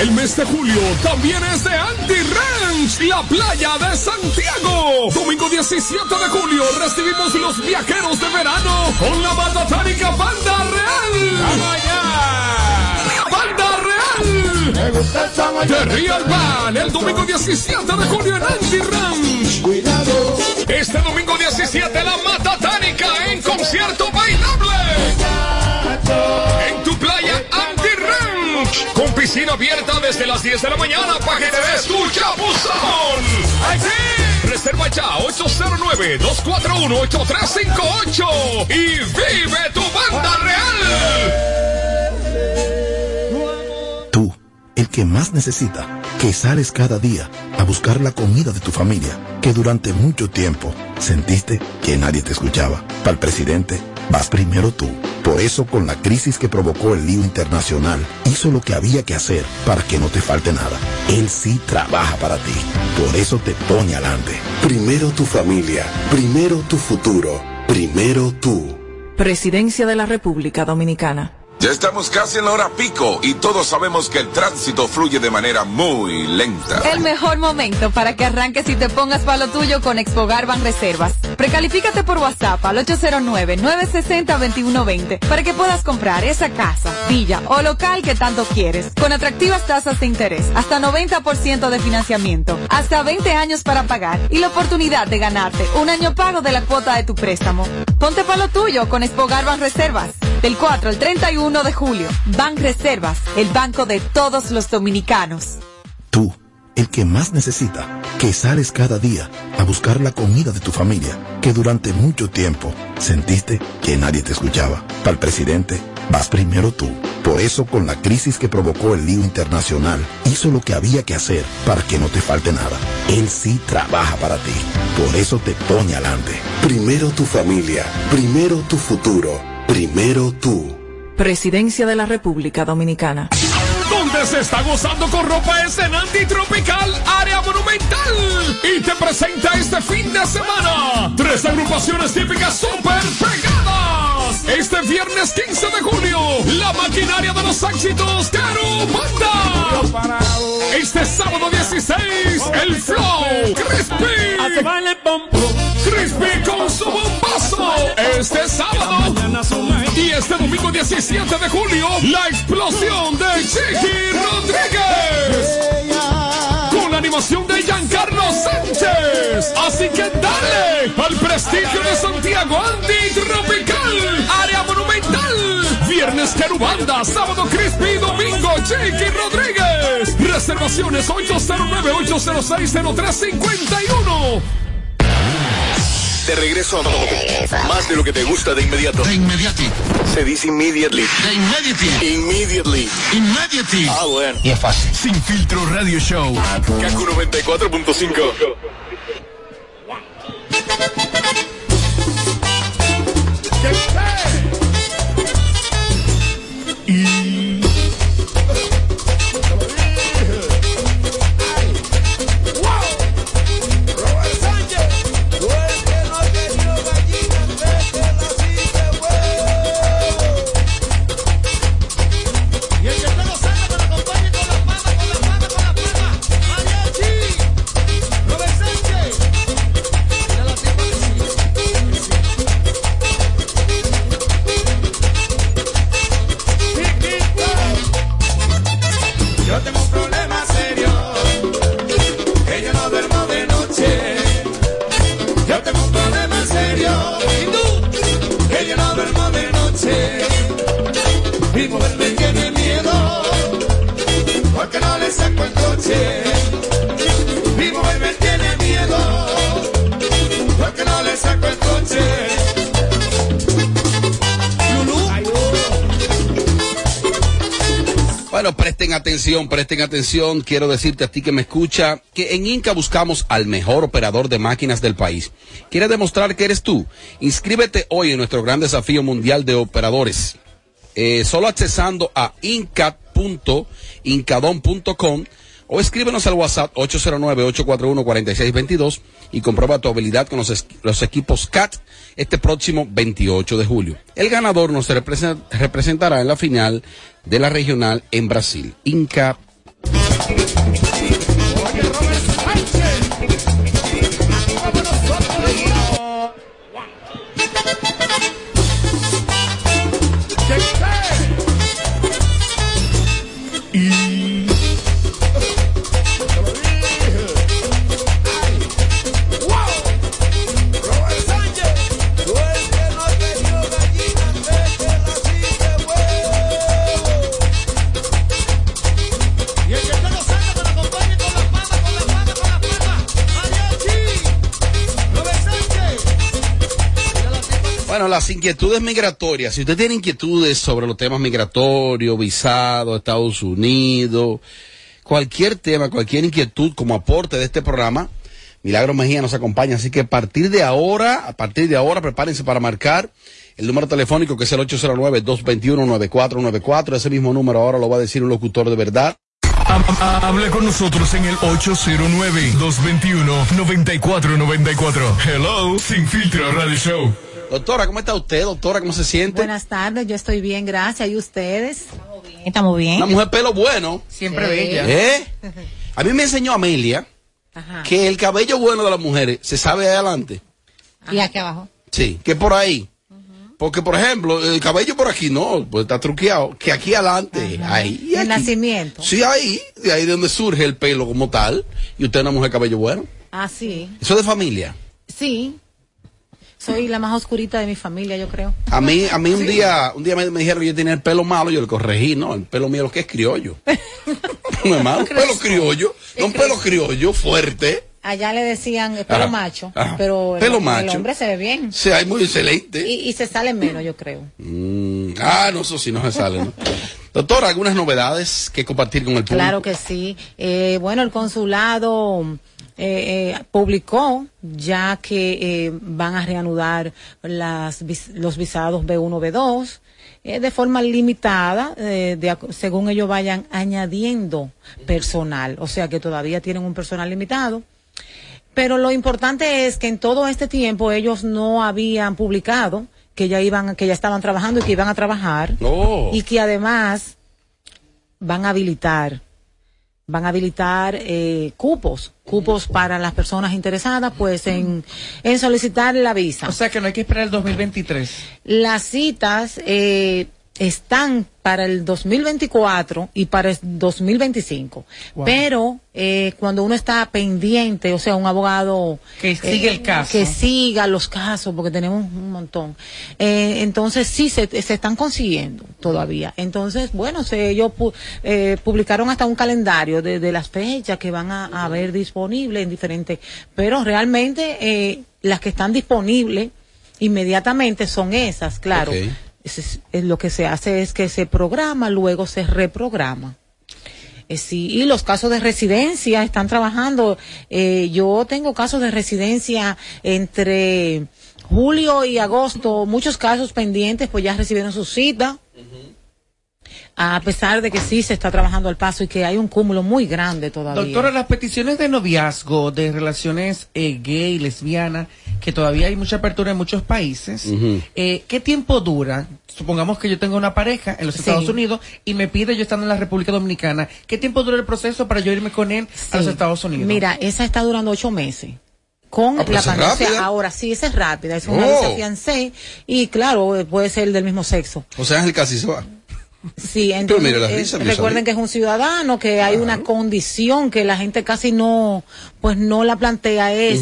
El mes de julio también es de Andy Ranch, la playa de Santiago. Domingo 17 de julio recibimos los viajeros de verano con la banda tánica Banda Real. ¡Banda Real! De Real Band, el domingo 17 de julio en Andy Ranch. Cuidado. Este domingo 17 la Mata Tánica en concierto bailable. Piscina abierta desde las 10 de la mañana para que te des tu chapuzón. ¡Ay, sí! Reserva ya 809-241-8358 y vive tu banda real. Tú, el que más necesita, que sales cada día a buscar la comida de tu familia, que durante mucho tiempo sentiste que nadie te escuchaba. Para el presidente, vas primero tú. Por eso, con la crisis que provocó el lío internacional, hizo lo que había que hacer para que no te falte nada. Él sí trabaja para ti. Por eso te pone adelante. Primero tu familia, primero tu futuro, primero tú. Presidencia de la República Dominicana. Ya estamos casi en la hora pico y todos sabemos que el tránsito fluye de manera muy lenta. El mejor momento para que arranques y te pongas para lo tuyo con Expogar Ban Reservas. Precalifícate por WhatsApp al 809-960-2120 para que puedas comprar esa casa, villa o local que tanto quieres. Con atractivas tasas de interés, hasta 90% de financiamiento, hasta 20 años para pagar y la oportunidad de ganarte un año pago de la cuota de tu préstamo. Ponte para lo tuyo con Expogar Ban Reservas. Del 4 al 31 de julio, Ban Reservas, el banco de todos los dominicanos. Tú, el que más necesita, que sales cada día a buscar la comida de tu familia, que durante mucho tiempo sentiste que nadie te escuchaba. Para el presidente, vas primero tú. Por eso, con la crisis que provocó el lío internacional, hizo lo que había que hacer para que no te falte nada. Él sí trabaja para ti. Por eso te pone adelante. Primero tu familia, primero tu futuro, primero tú. Presidencia de la República Dominicana. Donde se está gozando con ropa es en Antitropical Área Monumental. Y te presenta este fin de semana tres agrupaciones típicas super pegadas. Este viernes 15 de julio, la maquinaria de los éxitos Caro Banda. Este sábado 16, el Flow Crispy. Crispy con su bombazo. Este sábado. Y este domingo 17 de julio, la explosión de Chiqui Rodríguez. Animación de Giancarlo Sánchez. Así que dale al prestigio de Santiago Andy Tropical. Área Monumental. Viernes Querubanda, sábado Crispy, domingo Chiqui Rodríguez. Reservaciones 809-806-0351. De regreso a más de lo que te gusta de inmediato. De inmediati. Se dice immediately. De inmediati. Immediately. Immediately. Ah, bueno. Y es fácil. Sin filtro radio show. Kaku 94.5. presten atención. Quiero decirte a ti que me escucha que en Inca buscamos al mejor operador de máquinas del país. ¿Quieres demostrar que eres tú? Inscríbete hoy en nuestro gran desafío mundial de operadores. Eh, solo accesando a inca.incadon.com o escríbenos al WhatsApp 809-841-4622 y comprueba tu habilidad con los, los equipos CAT este próximo 28 de julio. El ganador nos represen- representará en la final de la regional en Brasil. Inca. Bueno, las inquietudes migratorias. Si usted tiene inquietudes sobre los temas migratorios, visado, Estados Unidos, cualquier tema, cualquier inquietud como aporte de este programa, Milagro Mejía nos acompaña. Así que a partir de ahora, a partir de ahora, prepárense para marcar el número telefónico que es el 809-221-9494. Ese mismo número ahora lo va a decir un locutor de verdad. Hable con nosotros en el 809-221-9494. Hello, Sin Filtro Radio Show. Doctora, ¿cómo está usted? Doctora, ¿cómo se siente? Buenas tardes, yo estoy bien, gracias. ¿Y ustedes? Estamos bien. Estamos bien. Una mujer pelo bueno. Siempre bella. ¿Eh? A mí me enseñó Amelia Ajá. que el cabello bueno de las mujeres se sabe adelante. Y aquí abajo. Sí, que por ahí. Porque, por ejemplo, el cabello por aquí no, pues está truqueado. Que aquí adelante, ahí. y El aquí. nacimiento. Sí, ahí, de ahí de donde surge el pelo como tal. Y usted es una mujer cabello bueno. Ah, sí. Eso es de familia. Sí. Soy la más oscurita de mi familia, yo creo. A mí, a mí un día, un día me, me dijeron que yo tenía el pelo malo, yo le corregí, no, el pelo mío lo que es criollo. no es malo, un pelo criollo, no un pelo criollo fuerte. Allá le decían eh, pelo Ajá, macho, ajá. pero el, Pelo el macho. hombre se ve bien. Sí, hay muy excelente. Y, y se sale menos, yo creo. Mm, ah, no, eso sí no se sale, ¿no? Doctora, ¿algunas novedades que compartir con el público? Claro que sí. Eh, bueno, el consulado eh, eh, publicó ya que eh, van a reanudar las, los visados B1, B2 eh, de forma limitada, eh, de según ellos vayan añadiendo personal. O sea que todavía tienen un personal limitado. Pero lo importante es que en todo este tiempo ellos no habían publicado que ya iban, que ya estaban trabajando y que iban a trabajar y que además van a habilitar, van a habilitar eh, cupos, cupos para las personas interesadas, pues en, en solicitar la visa. O sea que no hay que esperar el 2023. Las citas eh, están para el 2024 y para el 2025. Wow. Pero eh, cuando uno está pendiente, o sea, un abogado Que siga el caso. que siga los casos, porque tenemos un montón. Eh, entonces sí se, se están consiguiendo todavía. Entonces, bueno, se, ellos pu- eh, publicaron hasta un calendario de, de las fechas que van a, a haber disponibles en diferentes, pero realmente eh, las que están disponibles inmediatamente son esas, claro. Es- es lo que se hace es que se programa, luego se reprograma. Eh, sí, y los casos de residencia están trabajando. Eh, yo tengo casos de residencia entre julio y agosto, muchos casos pendientes, pues ya recibieron su cita. A pesar de que sí se está trabajando al paso y que hay un cúmulo muy grande todavía. Doctora, las peticiones de noviazgo, de relaciones eh, gay, lesbianas, que todavía hay mucha apertura en muchos países, eh, ¿qué tiempo dura? Supongamos que yo tengo una pareja en los Sí. Estados Unidos y me pide yo estando en la República Dominicana, ¿qué tiempo dura el proceso para yo irme con él a los. Estados Unidos? Mira, esa está durando ocho meses. Con Ah, pero la es pandemia. O sea, rápida. ahora sí, esa es rápida. Es una Oh. visa fiancé y claro, puede ser del mismo sexo. O sea, Ángel casi se va. Sí, entonces las eh, recuerden que es un ciudadano, que hay una condición que la gente casi no, pues no la plantea es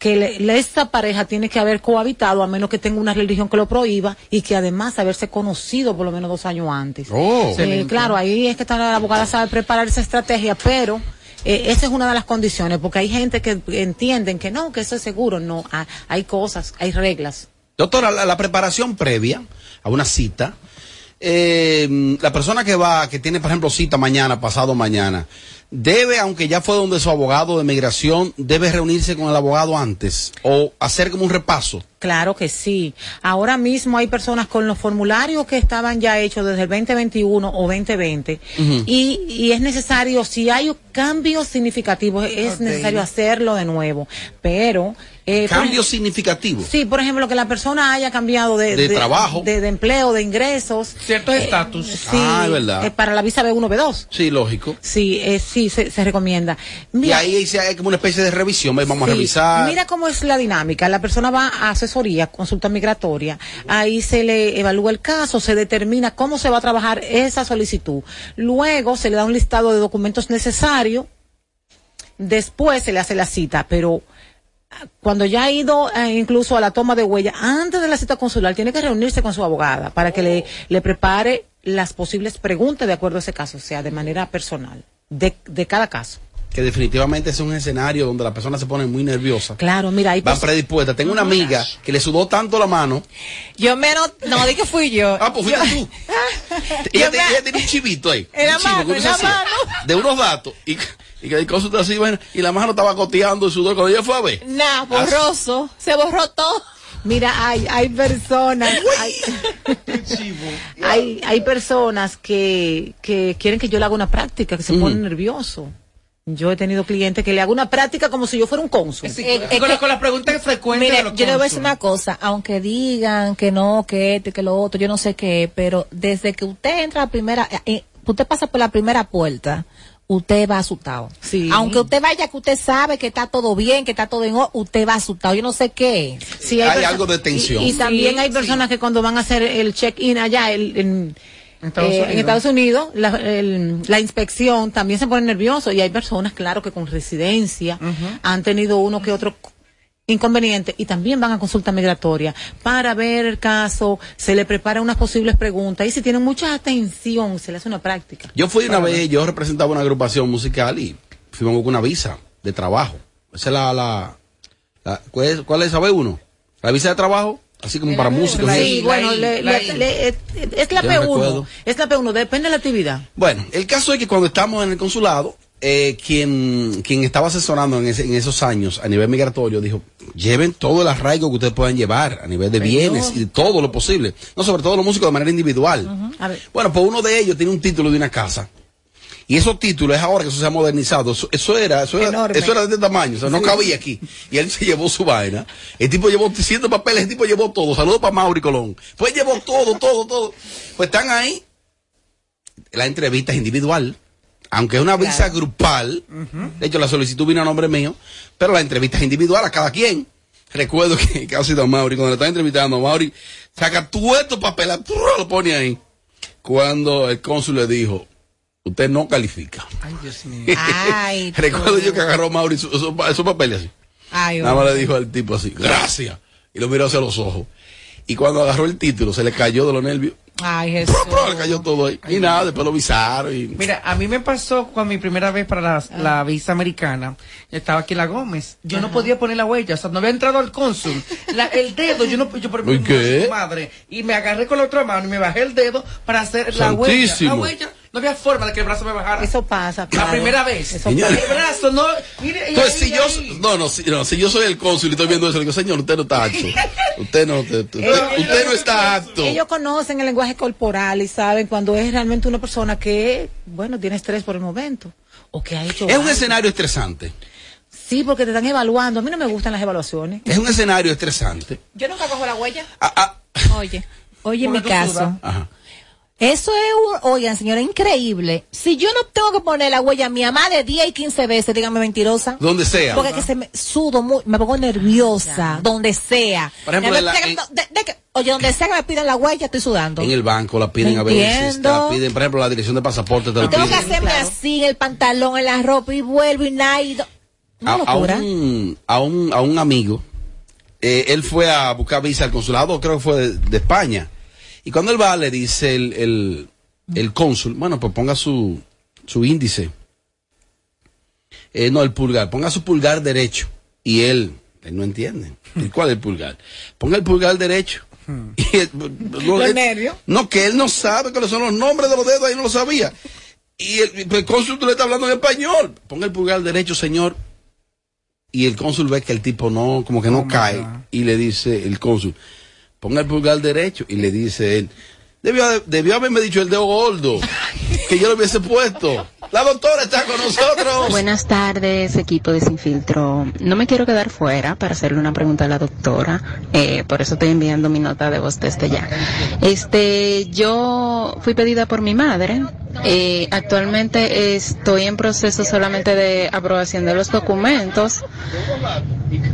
que le- le- esta pareja tiene que haber cohabitado a menos que tenga una religión que lo prohíba y que además haberse conocido por lo menos dos años antes. Oh. Eh, claro, ahí es que está la abogada sabe preparar esa estrategia, pero eh, esa es una de las condiciones, porque hay gente que entienden que no, que eso es seguro, no, ha- hay cosas, hay reglas. Doctora, la, la preparación previa a una cita, eh, la persona que va, que tiene, por ejemplo, cita mañana, pasado mañana, debe, aunque ya fue donde su abogado de migración, debe reunirse con el abogado antes o hacer como un repaso. Claro que sí. Ahora mismo hay personas con los formularios que estaban ya hechos desde el 2021 o 2020 Ujú. y, y es necesario, si hay cambios significativos, es necesario hacerlo de nuevo. Pero... eh, Cambios significativos. Sí, por ejemplo, que la persona haya cambiado de, De trabajo. de, de empleo, de ingresos. Ciertos estatus. Sí, Ah, es verdad. eh, para la visa B1, B2. Sí, lógico. Sí, eh, sí, se, se recomienda. y ahí hay, hay como una especie de revisión, vamos a revisar. Mira cómo es la dinámica. La persona va a asesoría, consulta migratoria. Ahí se le evalúa el caso, se determina cómo se va a trabajar esa solicitud. Luego se le da un listado de documentos necesarios. Después se le hace la cita, pero ah, cuando ya ha ido eh, incluso a la toma de huella, antes de la cita consular, tiene que reunirse con su abogada para que le, le prepare las posibles preguntas de acuerdo a ese caso, o sea, de manera personal, de, de cada caso. que definitivamente es un escenario donde la persona se pone muy nerviosa. Claro, mira, hay Van pers- predispuestas. Tengo una amiga que le sudó tanto la mano. Yo menos, no, di que fui yo. Ah, pues fuiste tú. Ella, te- ella tenía un chivito ahí. Chivo que mano. De unos datos. Y, y que así, bueno, y la mano estaba goteando el sudor cuando ella fue a ver. Nah, borroso. Se borró todo. Mira, hay, hay personas, hay, hay, hay personas que, que quieren que yo le haga una práctica, que se ponen nervioso. Yo he tenido clientes que le hago una práctica como si yo fuera un cónsul. Eh, es con, las preguntas frecuentes Mire, de los yo le voy a decir una cosa, aunque digan que no, que esto y que lo otro, yo no sé qué, pero desde que usted entra a la primera, eh, eh, usted pasa por la primera puerta, usted va asustado. Sí. Aunque usted vaya que usted sabe que está todo bien, que está todo en orden, usted va asustado. Yo no sé qué. Sí, Hay algo de tensión. Y, y también Sí, hay personas que cuando van a hacer el check-in allá el- en, Estados eh, en Unidos. Estados Unidos, la, el- la inspección también se ponen nerviosos y hay personas, claro, que con residencia han tenido uno que otro inconveniente y también van a consulta migratoria para ver el caso, se le prepara unas posibles preguntas y si tienen mucha atención se le hace una práctica. Yo fui una vez, yo representaba una agrupación musical y fuimos con una visa de trabajo. Esa es la, la, la- ¿cuál, es, ¿cuál es esa uno? La visa de trabajo, así como para músicos. Sí, bueno, le- le- le- es, la Yo no P1, recuerdo. es la P1, depende de la actividad. Bueno, el caso es que cuando estamos en el consulado, eh, quien, quien estaba asesorando en, ese- en esos años a nivel migratorio dijo, lleven todo el arraigo que ustedes puedan llevar a nivel de bienes y todo lo posible. No, sobre todo los músicos de manera individual. A ver. Bueno, pues uno de ellos tiene un título de una casa. Y esos títulos es ahora que eso se ha modernizado. Eso, eso era, eso era, eso era de este tamaño, o sea, no cabía aquí. Y él se llevó su vaina. El tipo llevó cientos de papeles, el tipo llevó todo. Saludos para Mauri Colón. Pues llevó todo, todo, todo. Pues están ahí. La entrevista es individual. Aunque es una visa grupal. De hecho, la solicitud vino a nombre mío. Pero la entrevista es individual a cada quien. Recuerdo que casi don Mauri, cuando le estaba entrevistando, Mauri saca todo estos papeles, lo pone ahí. Cuando el cónsul le dijo, usted no califica. Ay, Dios mío. Ay, Recuerdo yo que agarró Mauri esos, pa- esos papeles así. Ay, Nada más le dijo al tipo así, gracias. Y lo miró hacia los ojos. Y cuando agarró el título, se le cayó de los nervios. Ay, Jesús. Le cayó todo ahí. Y nada, después lo visaron. Y... Mira, a mí me pasó con mi primera vez para la, la visa americana. Yo estaba aquí en la Gómez. Yo no podía poner la huella, o sea, no había entrado al cónsul. La- el dedo, yo no, yo por ¿Y qué? madre. Y me agarré con la otra mano y me bajé el dedo para hacer la huella. La Santísimo. huella, no había forma de que el brazo me bajara. Eso pasa. la primera vez. Eso El Señores. brazo, no. Mire, Entonces, ahí, si yo, ahí. no, no, si, no, si yo soy el cónsul y estoy viendo eso, le digo, señor, usted no está apto. Usted no, usted, usted- usted no está apto. Ellos conocen el lenguaje corporal y saben cuando es realmente una persona que, bueno, tiene estrés por el momento. O que ha hecho. Es un algo. escenario estresante. Sí, porque te están evaluando. A mí no me gustan las evaluaciones. Es un escenario estresante. Yo nunca cojo la huella. Ah, ah, Oye, oye, en mi caso. ajá. Eso es, un- oigan, señora, increíble. Si yo no tengo que poner la huella mía más de 10 y 15 veces, dígame mentirosa. Donde sea. Porque que se me sudo muy, me pongo nerviosa, donde sea. Por ejemplo, Ya la- en- de- de que- oye, donde sea que me pidan la huella, estoy sudando. En el banco la piden a veces, la piden, por ejemplo, la dirección de pasaporte te la tengo que hacerme así en el pantalón, en la ropa y vuelvo y nada. y do- Una a, a un, a, un, a un amigo, eh, él fue a buscar visa al consulado, creo que fue de, de España. Y cuando él va, le dice el, el, el cónsul, bueno, pues ponga su, su índice. Eh, no, el pulgar, ponga su pulgar derecho. Y él, él no entiende. ¿Y cuál es el pulgar? Ponga el pulgar derecho. Y él- él- nervios. no, que él no sabe cuáles son los nombres de los dedos, ahí no lo sabía. Y el, el cónsul le está hablando en español. Ponga el pulgar derecho, señor. Y el cónsul ve que el tipo no, como que no cae. Y le dice el cónsul, ponga el pulgar derecho. Y le dice él, debió, debió haberme dicho el dedo gordo, que yo lo hubiese puesto. La doctora está con nosotros. Buenas tardes, equipo de Sin Filtro. No me quiero quedar fuera para hacerle una pregunta a la doctora, eh, por eso estoy enviando mi nota de voz desde ya. Este, yo fui pedida por mi madre. eh, actualmente estoy en proceso solamente de aprobación de los documentos,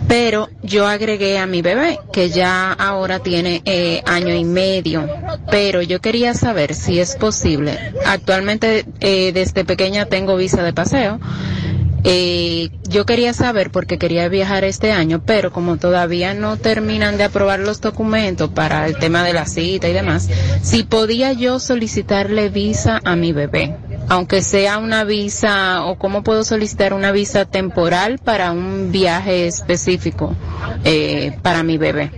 pero yo agregué a mi bebé, que ya ahora tiene eh, año y medio. Pero yo quería saber si es posible. Actualmente, eh, desde pequeña tengo visa de paseo. Eh, yo quería saber porque quería viajar este año, pero como todavía no terminan de aprobar los documentos para el tema de la cita y demás, si podía yo solicitarle visa a mi bebé, aunque sea una visa o cómo puedo solicitar una visa temporal para un viaje específico eh, para mi bebé.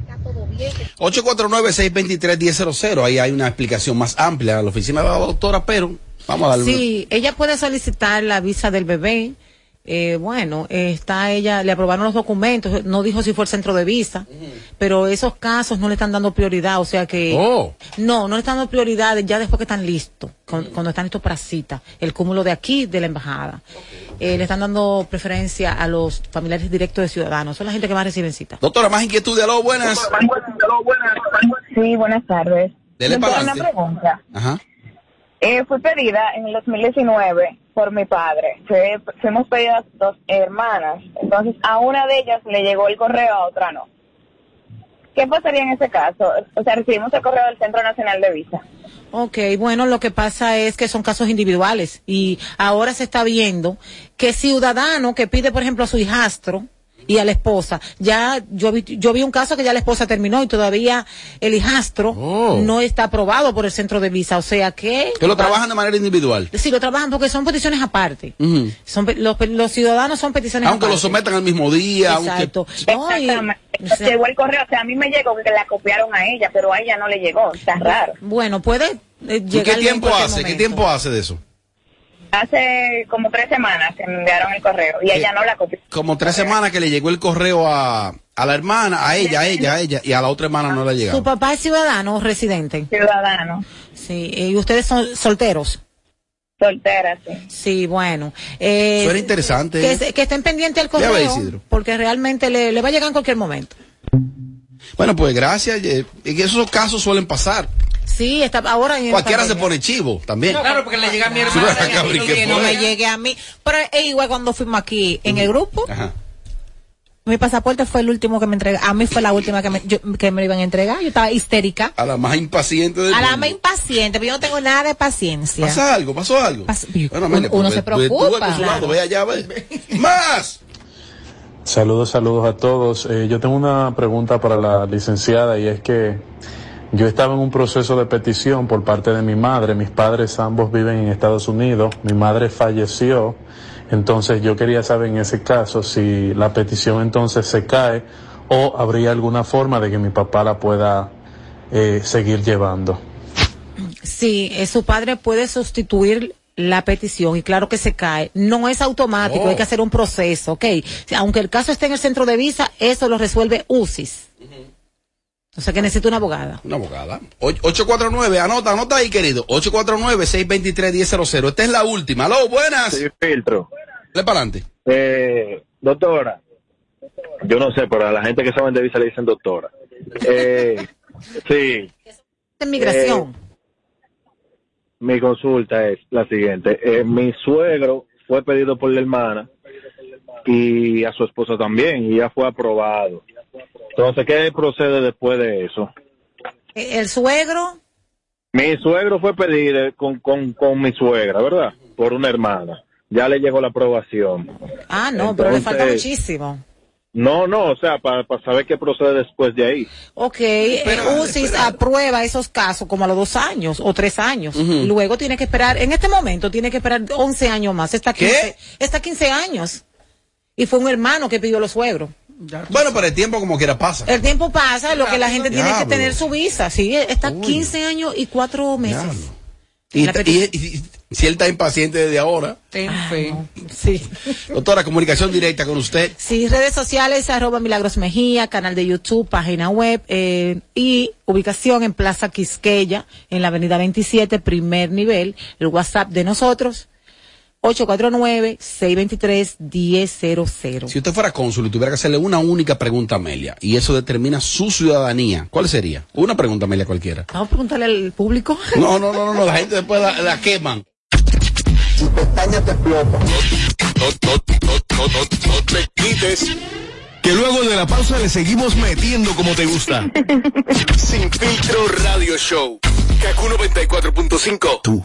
849-623-1000. Ahí hay una explicación más amplia a la oficina de la doctora, pero vamos a darle. Sí, ella puede solicitar la visa del bebé. Eh, bueno, eh, está ella, le aprobaron los documentos, no dijo si fue el centro de visa, pero esos casos no le están dando prioridad, o sea que Oh. no, no le están dando prioridad ya después que están listos, con- cuando están listos para cita, el cúmulo de aquí de la embajada. Eh, le están dando preferencia a los familiares directos de ciudadanos, son la gente que más reciben cita. Doctora, más inquietud de aló, buenas. Sí, buenas tardes. Dele para tengo una pregunta. Ajá. Eh, fui pedida en el 2019 por mi padre. Fuimos pedidas dos hermanas. Entonces, a una de ellas le llegó el correo, a otra no. ¿Qué pasaría en ese caso? O sea, recibimos el correo del Centro Nacional de Visa. Ok, bueno, lo que pasa es que son casos individuales y ahora se está viendo que ciudadano que pide, por ejemplo, a su hijastro y a la esposa, ya yo vi, yo vi un caso que ya la esposa terminó y todavía el hijastro Oh. no está aprobado por el centro de visa, o sea que... Que lo trabajan de manera individual. Sí, lo trabajan porque son peticiones aparte. Son, los, ciudadanos son peticiones Aunque lo aparte. sometan al mismo día. Exacto. Aunque... No, y- Exactamente. Llegó el correo, o sea, a mí me llegó que la copiaron a ella, pero a ella no le llegó. Está raro. Bueno, puede eh, ¿Y llegar qué tiempo hace? ¿Qué tiempo hace de eso? Hace como tres semanas que me enviaron el correo y ella no la copió. Como tres semanas que le llegó el correo a, a la hermana, a ella, a ella, a ella, y a la otra hermana no le ha ¿Su papá es ciudadano o residente? Ciudadano. Sí, y ustedes son solteros. Soltera, sí. Sí, bueno. Eh, Suena interesante. Que, se- que estén pendientes ve, correo, porque realmente le, le va a llegar en cualquier momento. Bueno, pues gracias. eh, y que esos casos suelen pasar. Sí, está ahora en Cualquiera se pone chivo también. Claro, porque le llega a mi Sí, hermana. bueno, Gabriel, ¿qué que no me llegue a mí. Pero es igual cuando fuimos aquí en el grupo. Ajá. Mi pasaporte fue el último que me entregaron. A mí fue la última que me, yo- que me lo iban a entregar. Yo estaba histérica. A la más impaciente del A la más impaciente, pero yo no tengo nada de paciencia. ¿Pasa algo? ¿Pasó algo? Pas- Bueno, uno- uno pues, se tú preocupa, al consulado, claro. ve allá, ve. ¡Más! Saludos, saludos a todos. Eh, yo tengo una pregunta para la licenciada y es que yo estaba en un proceso de petición por parte de mi madre. Mis padres ambos viven en Estados Unidos. Mi madre falleció. Entonces yo quería saber en ese caso si la petición entonces se cae o habría alguna forma de que mi papá la pueda eh, seguir llevando. Sí, eh, su padre puede sustituir la petición y claro que se cae. No es automático, Oh. hay que hacer un proceso, ¿ok? Aunque el caso esté en el centro de visa, eso lo resuelve UCIS. O sea que necesita una abogada. Una abogada. O- 849, anota, anota ahí, querido. 849-623-1000. Esta es la última. Aló, buenas. Sí, filtro. Dale para adelante. Eh, doctora, yo no sé, pero a la gente que saben de visa le dicen doctora. Eh, sí, De migración. mi consulta es la siguiente. Eh, mi suegro fue pedido por la hermana y a su esposa también y ya fue aprobado. Entonces, ¿qué procede después de eso? Eh, El suegro, Mi suegro fue pedido con, con, con mi suegra, ¿verdad? Por una hermana. Ya le llegó la aprobación. ah, no, pero le falta muchísimo. No, no, o sea, para saber qué procede después de ahí. Ok, eh, UCIS aprueba esos casos como a los dos años o tres años. Luego tiene que esperar, en este momento tiene que esperar 11 años más. Está 15, está 15 años. Y fue un hermano que pidió los suegros. Bueno, pero el tiempo como quiera pasa. El tiempo pasa, lo que la gente tiene que tener su visa. Sí, está 15 años y 4 meses. Y, y- y- y si él está impaciente desde ahora. Ten fe. Sí. Doctora, comunicación directa con usted. Sí, redes sociales, arroba Milagros Mejía, canal de YouTube, página web eh, y ubicación en Plaza Quisqueya, en la avenida 27, primer nivel. El WhatsApp de nosotros, 849-623-1000. Si usted fuera cónsul y tuviera que hacerle una única pregunta a Amelia, y eso determina su ciudadanía, ¿cuál sería? Una pregunta, Amelia, cualquiera. Vamos a preguntarle al público. No, no, no, no, no, la gente después la, la queman. No, no, no, no, no, no te quites. Que luego de la pausa le seguimos metiendo como te gusta. Sin filtro radio show. Kaku 94.5. Tú,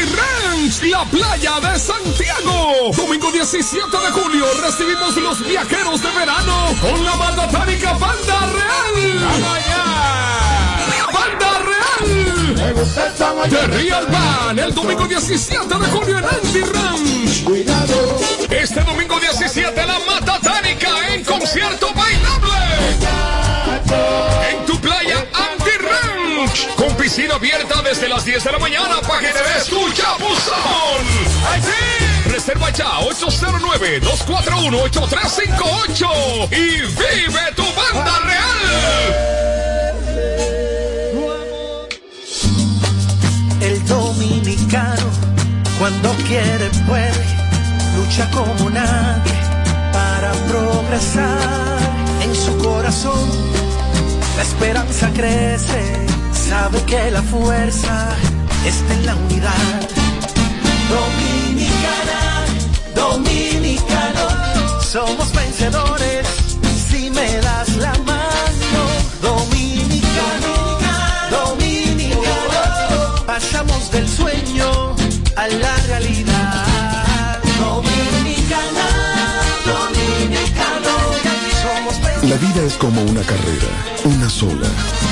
Ranch, la playa de Santiago. Domingo 17 de julio recibimos los viajeros de verano con la mandatánica Banda Real. ¡Banda Real! De Real Band, el domingo 17 de julio en Andy Ranch. Este domingo 17 la Matatánica en concierto bailable. Andy Con piscina abierta desde las 10 de la mañana para que te des tu chapuzón. ¡Ay, sí! Reserva ya 809-241-8358 y vive tu banda real. El dominicano, cuando quiere, puede, lucha como nadie para progresar. En su corazón, la esperanza crece, sabe que la fuerza está en la unidad. Dominicana, dominicano, somos vencedores La vida es como una carrera, una sola,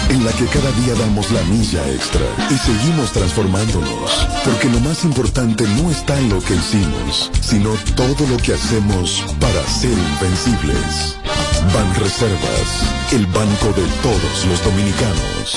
en la que cada día damos la milla extra y seguimos transformándonos, porque lo más importante no está en lo que hicimos, sino todo lo que hacemos para ser invencibles. Ban Reservas, el banco de todos los dominicanos.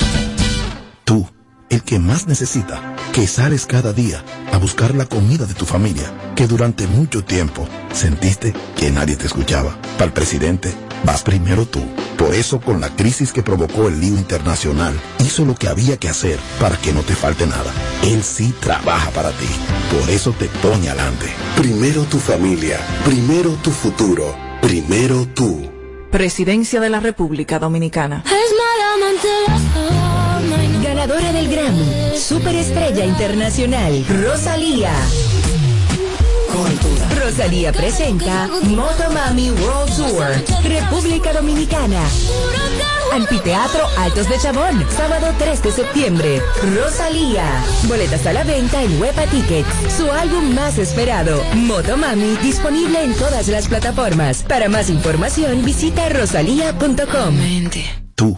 Tú, el que más necesita, que sales cada día a buscar la comida de tu familia, que durante mucho tiempo sentiste que nadie te escuchaba. Para el presidente, vas primero tú. Por eso, con la crisis que provocó el lío internacional, hizo lo que había que hacer para que no te falte nada. Él sí trabaja para ti. Por eso te pone adelante. Primero tu familia. Primero tu futuro. Primero tú. Presidencia de la República Dominicana. Ganadora del Grammy, Superestrella Internacional, Rosalía. Rosalía presenta Motomami World Tour, República Dominicana. Anfiteatro Altos de Chabón, sábado 3 de septiembre. Rosalía. Boletas a la venta en Huepa Tickets. Su álbum más esperado, Motomami, disponible en todas las plataformas. Para más información, visita rosalía.com. Tú,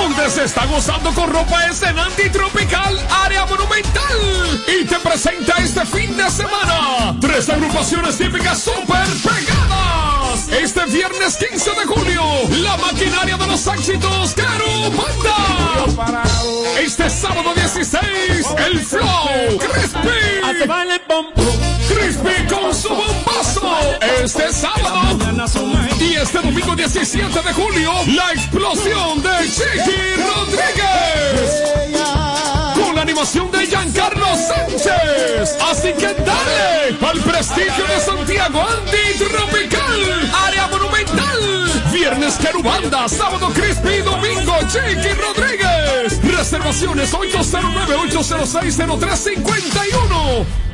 Donde se está gozando con ropa escenante y tropical Área Monumental. Y te presenta este fin de semana tres agrupaciones típicas super pegadas. Este viernes 15 de junio, la maquinaria de los éxitos Caro Banda. Este sábado 16, el Flow Crispy. Crispy con su bombazo. Este sábado y este domingo 17 de julio, la explosión de Chiqui Rodríguez. Con la animación de Giancarlo Sánchez. Así que dale al prestigio de Santiago Antitropical. Área Monumental. Viernes Querubanda, sábado Crispy, domingo Chiqui Rodríguez. Reservaciones 809-806-0351.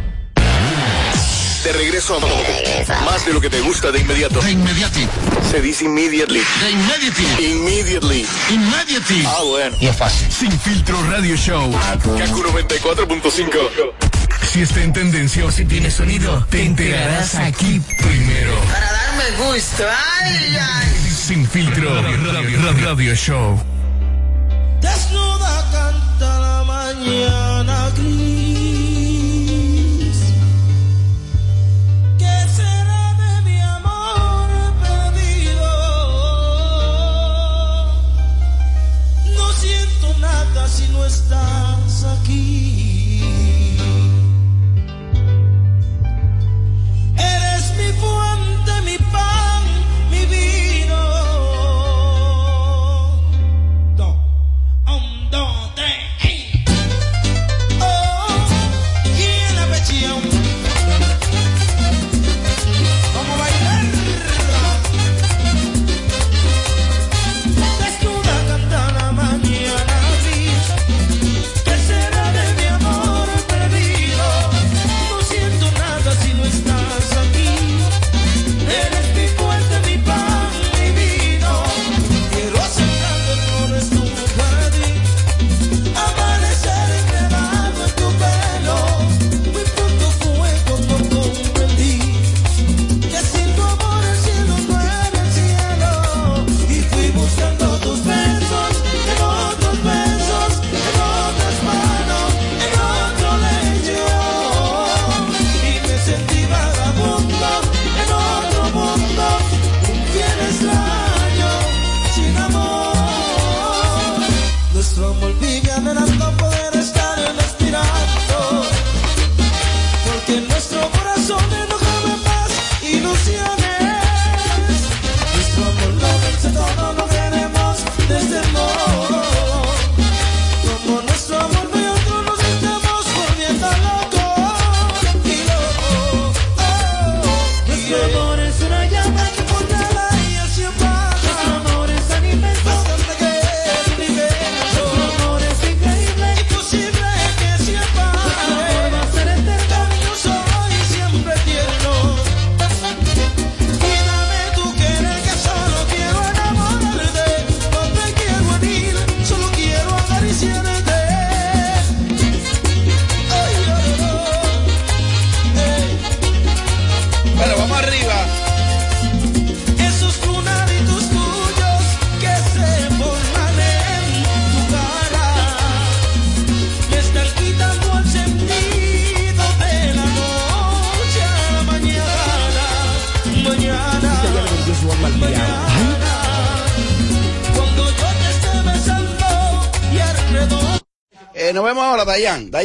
De regreso a más de lo que te gusta de inmediato. De inmediati. Se dice immediately. De inmediati. Immediately. Immediati. Ah, bueno. Y es fácil. Sin filtro radio show. Kaku 94.5. Si está en tendencia o si tiene sonido, te enterarás aquí primero. Para darme gusto. Ay, ay. Sin filtro radio, radio show. Desnuda canta la mañana estás aquí.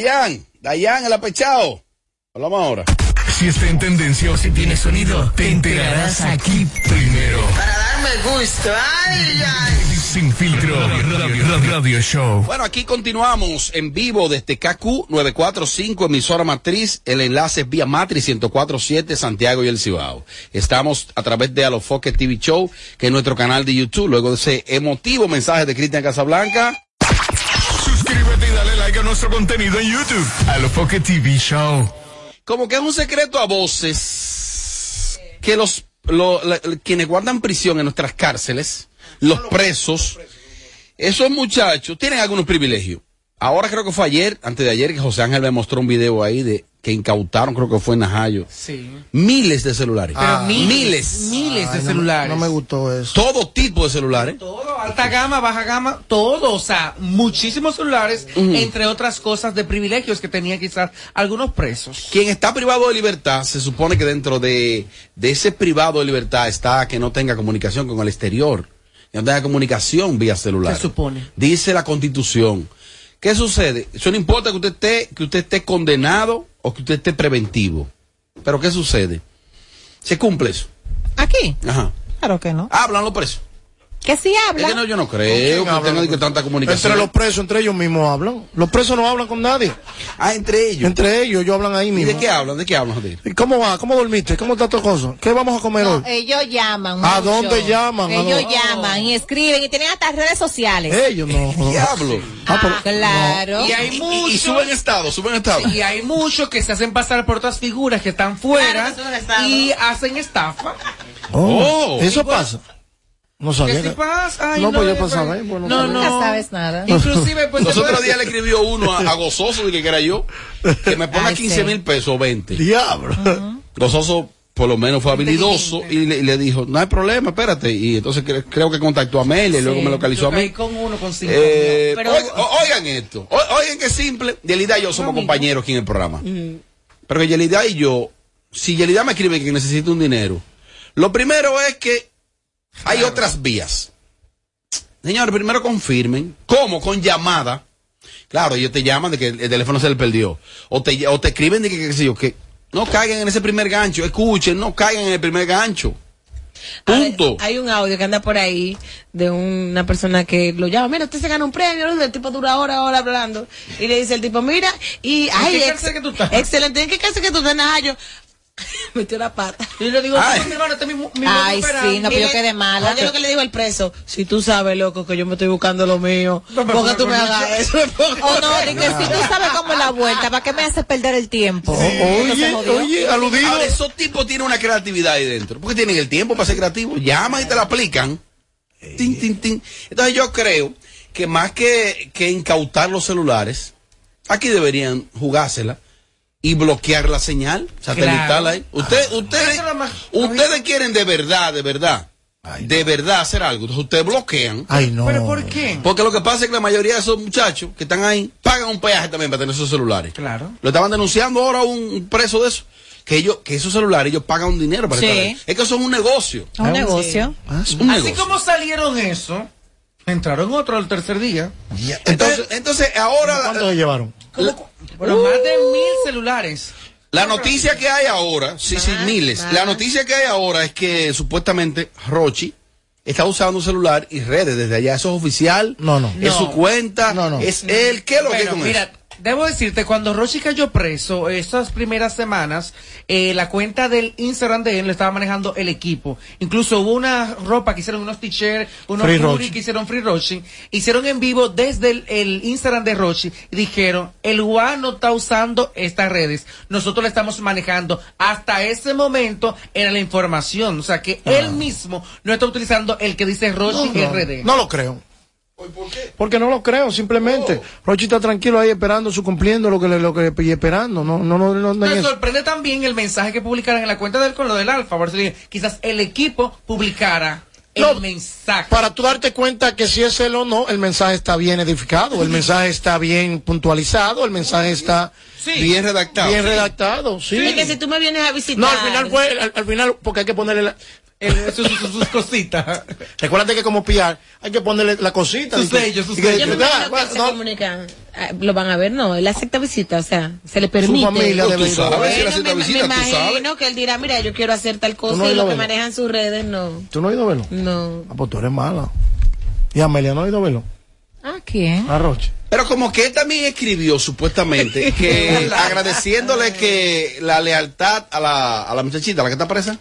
Dayan. Dayan. El apechado. Hablamos ahora. Si está en tendencia o si tiene sonido, te enterarás aquí primero. Para darme gusto. Ay, ay. Sin filtro radio, radio show. Bueno, aquí continuamos en vivo desde KQ 945, emisora matriz. El enlace es vía Matriz 1047, Santiago y el Cibao. Estamos a través de Alofoque TV Show, que es nuestro canal de YouTube. Luego de ese emotivo mensaje de Cristian Casablanca. Suscríbete y dale like a nuestro contenido en YouTube. Alofoque TV Show. Como que es un secreto a voces que los, lo- quienes guardan prisión en nuestras cárceles, los presos, esos muchachos tienen algunos privilegios. Ahora creo que fue ayer, antes de ayer, que José Ángel me mostró un video ahí de que incautaron, creo que fue en Najayo, Sí. miles de celulares. Pero Ah. miles, miles. miles de celulares. No me gustó eso. Todo tipo de celulares. Todo, alta gama, baja gama, todo, o sea, muchísimos celulares, entre otras cosas de privilegios que tenían quizás algunos presos. Quien está privado de libertad, se supone que dentro de, de ese privado de libertad está que no tenga comunicación con el exterior, que no tenga comunicación vía celular. Se supone. Dice la constitución. ¿Qué sucede? Eso no importa que usted esté, que usted esté condenado o que usted esté preventivo. Pero ¿qué sucede? Se cumple eso. Aquí. Ajá. Claro que no. Hablan los presos. Que sí Es habla. que no, yo no creo que tengan que tanta comunicación. Entre los presos, entre ellos mismos hablan. Los presos no hablan con nadie. Ah, entre ellos. Entre ellos, ellos hablan ahí ¿Y mismo. de qué hablan? ¿De qué hablan? Javier? ¿Y cómo va? ¿Cómo dormiste? ¿Cómo está tu cosa? ¿Qué vamos a comer No, hoy? ellos llaman. ¿A mucho. dónde llaman? ¿A Ellos llaman y escriben y tienen hasta redes sociales. Ellos no. Diablo. Ah, pero- Claro. Y hay muchos. Y suben estado, suben estado. Y hay muchos que se hacen pasar por otras figuras que están fuera y hacen estafa. Oh, Oh. eso pasa. No sabía. ¿Qué sí que- pasa? Ay, no, pues yo eh, pues- saber. Bueno, No, sabía. no. Nunca sabes nada. Inclusive, pues, Los otros días le escribió uno a, a Gozoso, dije que era yo, que me ponga Ay, 15 sí. mil pesos o 20. Diablo. Gozoso por lo menos fue habilidoso y le, y le dijo, no hay problema, espérate. Y entonces cre- creo que contactó a Amelia y luego me localizó a mí. con uno con cinco Eh, oigan, o- oigan esto, o- oigan qué simple. Yelida y yo somos compañeros aquí en el programa. Pero que Yelida y yo, si Yelida me escribe que necesita un dinero, lo primero es que hay otras vías. Señores, primero confirmen. ¿Cómo? Con llamada. Claro, ellos te llaman de que el teléfono se le perdió. O te, o te escriben de que, qué sé yo, que no caigan en ese primer gancho. Escuchen, no caigan en el primer gancho. Punto. Hay un audio que anda por ahí de una persona que lo llama, mira, usted se gana un premio, el tipo dura hora, hora hablando, y le dice el tipo, mira, y, ay, qué ex- que tú estás? excelente, ¿en qué casa que tú estás? Nada, yo, metió la pata. Y yo le digo, Ay. "Toma, mi hermano, este es mi, mi Ay, sí, no, pero yo quedé mala. Oye, lo que le dijo el preso, si tú sabes, loco, que yo me estoy buscando lo mío, No, tú me hagas eso. O no, que si tú sabes cómo es la vuelta, ¿para qué me haces perder el tiempo? Oye, Entonces, jodió. oye, aludido. Ahora, esos tipos tienen una creatividad ahí dentro. Porque tienen el tiempo para ser creativos. Llaman y te la aplican. Tin, tin, tin. Entonces yo creo que más que, que incautar los celulares, aquí deberían jugársela y bloquear la señal, satelital Claro. ahí. Usted, ustedes, Eso es lo más- ustedes quieren de verdad, de verdad, de verdad hacer algo. Entonces ustedes bloquean. Ay, no. ¿Pero por qué? Porque lo que pasa es que la mayoría de esos muchachos que están ahí pagan un peaje también para tener esos celulares. Claro. Lo estaban denunciando ahora un un preso de eso. Que ellos, que esos celulares ellos pagan un dinero para Sí. estar ahí. Es que eso es un negocio. Un negocio. Ah, sí. Un Así negocio. como salieron eso, entraron otro al tercer día. Entonces, entonces ahora ¿Cuántos se llevaron? Bueno, más de mil celulares. la noticia que hay ahora, sí, sí, miles. La noticia que hay ahora es que supuestamente Rochi está usando un celular y redes desde allá. Eso es oficial. No, no. Es No. su cuenta. No, no. Es él. ¿Qué es lo que Bueno, con mira, eso? Debo decirte, cuando Rochi cayó preso, esas primeras semanas, eh, la cuenta del Instagram de él lo estaba manejando el equipo. Incluso hubo una ropa que hicieron unos t-shirts, unos hoodies que hicieron Free Rochi. Hicieron en vivo desde el, el Instagram de Rochi y dijeron, el UA no está usando estas redes. Nosotros le estamos manejando. Hasta ese momento era la información. O sea que él mismo no está utilizando el que dice Rochi no, RD. no lo creo. Porque no lo creo, simplemente. Rochi está tranquilo ahí esperando su cumpliendo lo que le lo que y esperando. No, no, no, no, no Me sorprende también el mensaje que publicaron en la cuenta de él con lo del alfa. Por eso dije, quizás el equipo publicara el No, mensaje. Para tú darte cuenta que si es él o no, el mensaje está bien edificado, el mensaje está bien puntualizado, el mensaje está Bien redactado. bien redactado. Sí. Es que si tú me vienes a visitar. No, al final fue, al, al final, porque hay que ponerle la, El- sus, sus- sus cositas. Recuérdate que como pillar, hay que ponerle la cosita. Su y que- sello, su y que- Yo me se No, comunica. ah, Lo van a ver, no, él acepta visita, o sea, se le permite. familia Tú debe ir. si Bueno, acepta me, me visita, tú sabes. imagino que él dirá, mira, yo quiero hacer tal cosa no y a que manejan sus redes no. ¿Tú no has ido a verlo? No. Ah, pues tú eres mala. Y Amelia no ha ido a verlo. ¿A quién? A Roche. Pero como que él también escribió supuestamente que agradeciéndole que la lealtad a la, a la muchachita, a la que está presa,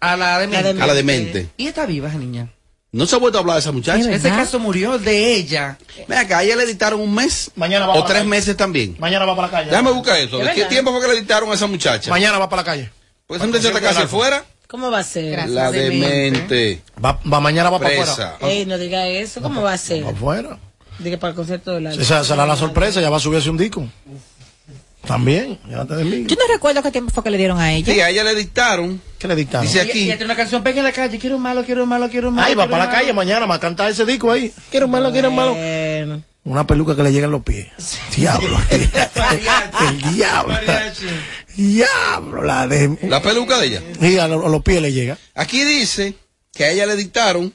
A la de a la demente. Y está viva esa niña. No se ha vuelto a hablar de esa muchacha. Ese caso murió de ella. Mira, que a ella le dictaron un mes Mañana va o para tres la calle. meses también. Mañana va para la calle. Déjame buscar eso. ¿De ¿De qué tiempo fue que le dictaron a esa muchacha? Mañana va para la calle. Porque esa muchacha está casi afuera. ¿Cómo va a ser? La demente. Va, va mañana va para Presa. afuera. Ey, no diga eso, ¿cómo va a ser? Va afuera. Diga para el concierto de la. Esa será la sorpresa, ya va a subirse un disco. También, de mí. Yo no recuerdo qué tiempo fue que le dieron a ella. Sí, a ella le dictaron. ¿Qué le dictaron? Dice aquí. y tiene una canción pega en la calle. Quiero un malo, quiero un malo, quiero un malo. Ay, va para un la calle malo. mañana, va a cantar ese disco ahí. Quiero malo, quiero malo. Bueno. Una peluca que le llega en los pies. Diablo. El diablo. Diablo, la de. La peluca de ella. Y a, lo- a los pies le llega. Aquí dice que a ella le dictaron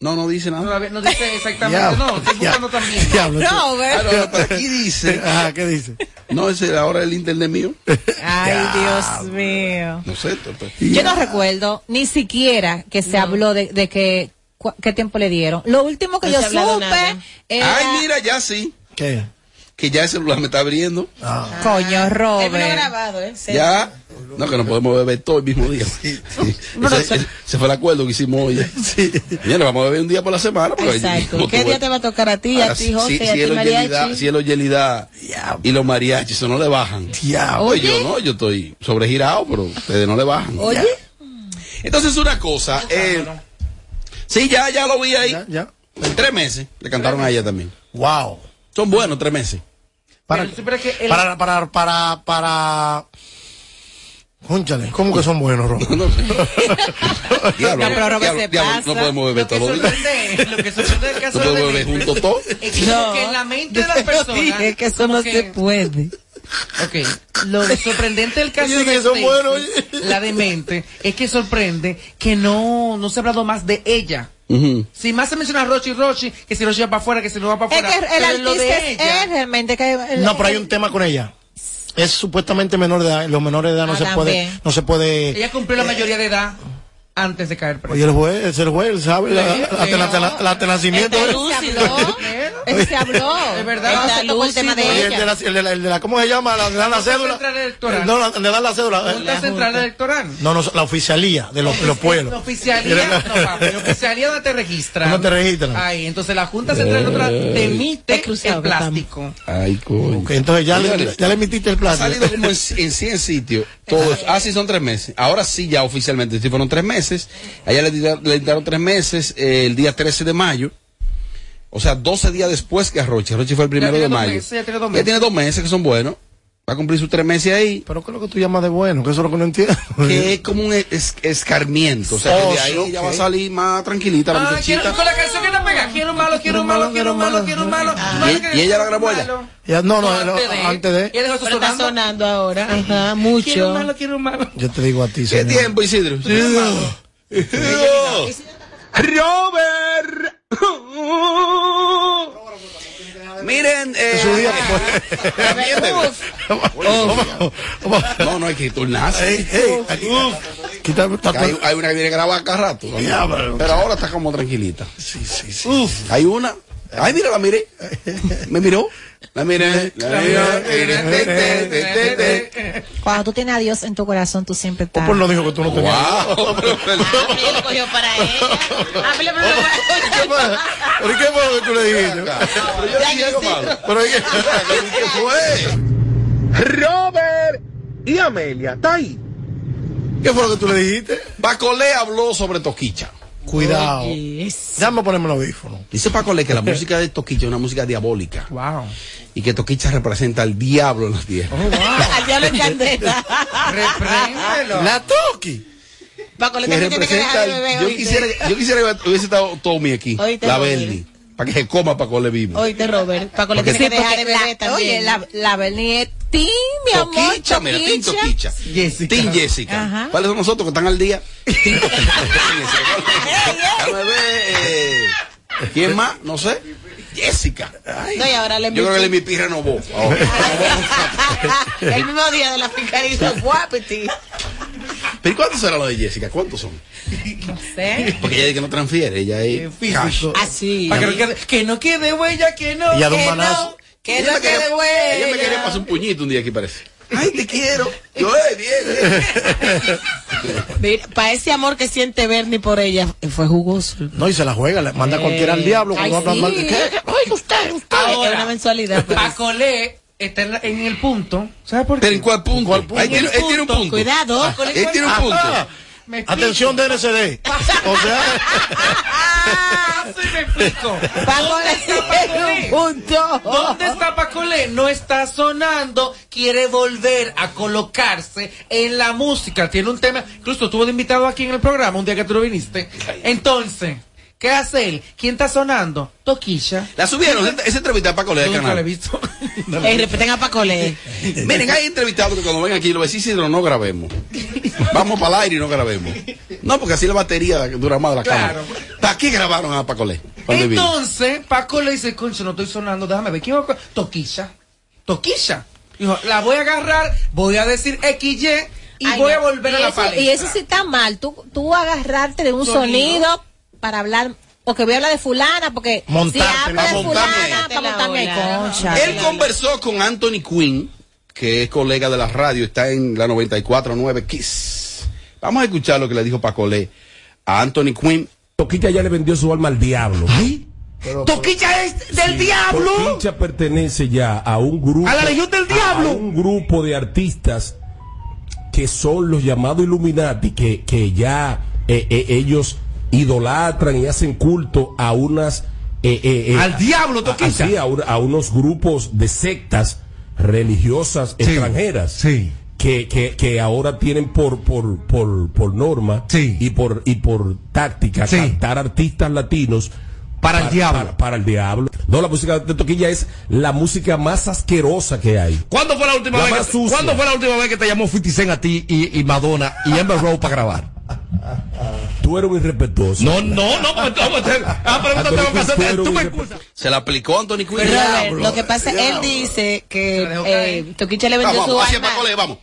No, no dice nada. No, no dice exactamente, Diablo, no, estoy buscando también. Diablo, Ah, no, pero aquí dice. Ajá, ¿qué dice? No, ese era ahora el internet mío. Ay, Dios mío. No sé. pues. Yo no recuerdo ni siquiera que se habló de, de que qué tiempo le dieron. Lo último que No yo supe era Ay, mira, ya sí. ¿Qué? Que ya el celular me está abriendo. coño me lo ha Robert. grabado, ¿eh? Sí. Ya. No, que no podemos beber todo el mismo día. Sí. Ese, ese- ese fue el acuerdo que hicimos hoy. Mira, vamos a beber un día por la semana. Exacto. ¿Qué día te va a tocar a ti, a ti, si- José, si, y a ti, cielo, Mariachi? Yelida, cielo, Yelida y los mariachis, eso no le bajan. Oye, yo no, yo estoy sobregirado, pero ustedes no le bajan. Oye. Entonces, una cosa. Eh, sí, ya, ya lo vi ahí. Ya, En tres meses le cantaron a ella también. Wow. Son buenos tres meses. Para, que el- para, para, para, para. Cónchale, ¿cómo que son buenos, Rob? Diablo, No, pero Robert diablo, se diablo, pasa. no podemos beber Lo que todos los días. sorprende, lo que sorprende del caso No de podemos beber Demente juntos todos. es que, como que en la mente de las personas Es que eso no como se que- puede. Ok, lo sorprendente del caso de que buenos, oye. la demente, es que sorprende que no, no se ha hablado más de ella. Si más se menciona a Rochi Rochi, que si Rochi va para afuera, que si no va para Es afuera. que el pero artista de es, ella, es realmente que el- No, pero hay un tema con ella. Es supuestamente menor de edad. Los menores de edad no Ah, se puede, no se puede. ella cumplió la mayoría de edad antes de caer presa. Oye, el juez, es el juez, sabe la, la, la, la- la- el de-. Él se habló. Es verdad. Él se tocó el tema de Oye, el de la, el de la, el de la- ¿cómo se llama? La, de dar la Junta cédula. Central Electoral. No, la, de dar la cédula. Junta Central Electoral. No, no, la oficialía de los, los pueblos. La oficialía, no, papi, la oficialía no te registra. No te registran. Ahí, entonces la Junta Central Electoral te emite el plástico. Ay, coño. Entonces ya le, ya le emitiste el Ha plástico. salido como en, en 100 sitios. Todos. Ah, sí, son tres meses. Ahora sí, ya oficialmente. Sí, fueron tres meses. A ella le, dieron- le dieron tres meses eh, el día 13 de mayo. O sea, 12 días después que a Rochi. Rochi fue el primero de mayo. meses, ya tiene dos Ya meses. tiene dos meses que son buenos. Va a cumplir sus tres meses ahí. Pero ¿qué es lo que tú llamas de bueno? Que eso es lo que no entiendo. Que es como un es- escarmiento. O sea, que Oh, de ahí ok. va a salir más tranquilita la Ah, quiero, con la canción que te pega. Quiero un malo, quiero un malo, quiero un malo, quiero un malo. Y- y ella la grabó. Ya, no, no, no, antes de. antes de. Ella dejó está sonando. ahora. Ajá, Quiero un mucho. malo, quiero un malo. Yo te digo a ti, ¿Qué tiempo, Isidro? Robert. Miren, eh, Su día no, no hay que turnarse. Ey, ey, aquí- quita- está- Que Hay, hay una que viene grabada cada rato. ¿no? Diablo. Pero ahora está como tranquilita. Sí, sí, sí. Hay una. Ay, mira, la miré. Me miró. La miré. La miré. Cuando tú tienes a Dios en tu corazón, tú siempre estás. Pues no dijo que tú no tenías. Wow. Lo cogió para ella. Ah, pero- ¿Pero qué fue lo que tú le dijiste? Pero yo dije algo malo. Pero ¿Qué fue? Robert y Amelia, ¿está ahí? ¿Qué fue lo que tú le dijiste? Bacolé habló sobre Toquicha. Cuidado. Oye, Déjame ponerme el audífono. Dice Pacolé que la música de Toquicha es una música diabólica. Wow. Y que Toquicha representa al diablo en la tierra. Al diablo en candela. Repréndelo. La Toki. Paco, le que tiene que representa dejar de al- beber. yo quisiera yo quisiera que hubiese estado Tommy aquí Oíste, la. Bernie para que se coma Pacolé vivo Oíste, Robert. Paco, le tiene que Sí, dejar de beber la- también. Oye, la, la Bernie es Tim, mi amor. Toquicha mira Team Toquicha. Jessica. Team Jessica Ajá. ¿cuáles son nosotros que están al día? Team Déjame ver eh, ¿quién más? no sé Jessica Ay, No, y ahora le yo creo que el MIPI renovó. El mismo día de la fiscalía guapiti. pero ¿y cuántos será lo de Jessica? ¿cuántos son? No sé. porque ella dice que no transfiere ella es Físico. Así. Para que, no quede, que no quede huella, que no. Ella da un manazo. Que ella, no me quería, quede huella. ella me quería pasar un puñito un día aquí parece ay te quiero yo eh bien, bien. Para ese amor que siente Bernie por ella, fue jugoso. No, y se la juega, le manda a cualquiera al diablo Ay, cuando hablan sí. mal de ¿Qué? Ay, usted, usted. es una mensualidad. pues. Pacolé está en, la- en el punto. ¿Sabes por qué? pero en cuál punto, ¿Cuál punto? Ahí tiene, él tiene un punto Cuidado. él tiene un punto Ah, Me. Atención DNCD. O sea, Sí, me explico. Paco ¿Dónde le está tiene Pacolé? un punto. ¿Dónde está Pacolé? No está sonando, quiere volver a colocarse en la música. Tiene un tema, incluso estuvo de invitado aquí en el programa un día que tú no viniste. Entonces, ¿qué hace él? ¿Quién está sonando? Toquilla. La subieron, esa, esa entrevista para Pacolé del Nunca la he canal. visto. Ey, respeten a Pacolé. Miren, hay entrevistados que cuando ven aquí lo decís, Isidro, no grabemos. Vamos para el aire y no grabemos. No, porque así la batería dura más de la Claro. cámara. ¿Para qué grabaron a Paco. Entonces, Paco le dice, concho, no estoy sonando, déjame ver. ¿Quién va a Toquilla. Toquilla. Dijo, la voy a agarrar, voy a decir XY y Ay, voy a no. volver a la eso- palestra. Y eso sí está mal. Tú, tú agarrarte de un Sonido. sonido, para hablar, porque voy a hablar de fulana, porque si Montarte, habla de fulana, para montarme concha. Él conversó con Anthony Quinn, que es colega de la radio, está en la 94.9 Kiss. Vamos a escuchar lo que le dijo Paco Le a Anthony Quinn. Toquilla ya le vendió su alma al diablo. Toquilla es del diablo. Toquilla pertenece ya a un grupo. A la Legión del a- Diablo. A un grupo de artistas que son los llamados Illuminati, que, que ya eh, eh, ellos idolatran y hacen culto a unas. eh, eh, eh, Al diablo, Toquilla. a- sí, a, un- a unos grupos de sectas religiosas extranjeras. Que, que, que ahora tienen por, por, por, por norma y por y por táctica cantar artistas latinos Para el diablo. para, para el diablo. No, la música de Toquilla es la música más asquerosa que hay. ¿Cuándo fue la última La vez? que- sucia. ¿Cuándo fue la última vez que te llamó 50 Cent a ti y, y Madonna y Amber Rose para grabar? Tú eres un irrespetuoso. No, no, no, pues, no, pues, ah, pregunta tengo que. Tú me excusas. Se la aplicó Anthony Quinn. Lo que pasa, él dice que eh, Toquicha le vendió Vamos, su alma. Vamos.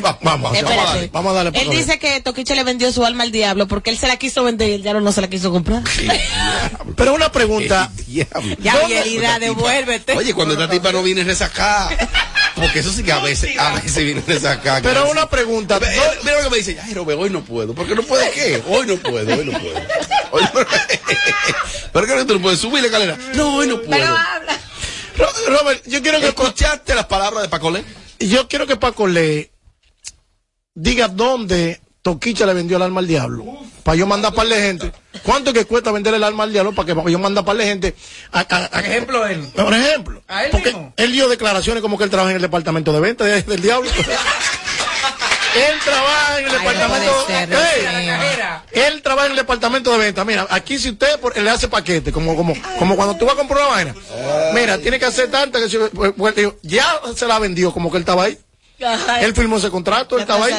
Vamos, vamos, a darle. Vamos a darle Él dice que Toquicha le vendió su alma al diablo porque él se la quiso vender y el diablo no se la quiso comprar. Pero una pregunta. Diablo. Ya, ¿Dónde- Vielida, esta tipa- devuélvete. Oye, cuando esta tipa no viene resacada. Porque eso sí que a veces, a veces viene resacada. Pero una pregunta. Mira mira lo que me dice, ay, Robert, hoy no puedo. ¿Por qué no puede qué? Hoy no puedo, hoy no puedo. Hoy no- ¿Por qué no tú no puedes subir la escalera? No, hoy no puedo. Pero habla. Ro- Robert, yo quiero que ¿Escuchaste las palabras de Paco Le? yo quiero que Paco Le diga dónde Toquicha le vendió el alma al diablo. Para yo mandar para de gente. ¿Cuánto que cuesta vender el alma al diablo para que yo mandar para de gente? A, a- a- Ejemplo él. por ejemplo. A él porque mismo. él dio declaraciones como que él trabaja en el departamento de venta de- del diablo. él trabaja en el Ay, no departamento. puede ser, Ey, Dios mío. él trabaja en el departamento de venta. Mira, aquí si usted por- le hace paquete, como, como, como cuando tú vas a comprar una vaina. Mira, tiene que hacer tanta que si- pues, pues, ya se la vendió como que él estaba ahí. Ay, Él firmó ese contrato, él estaba ahí.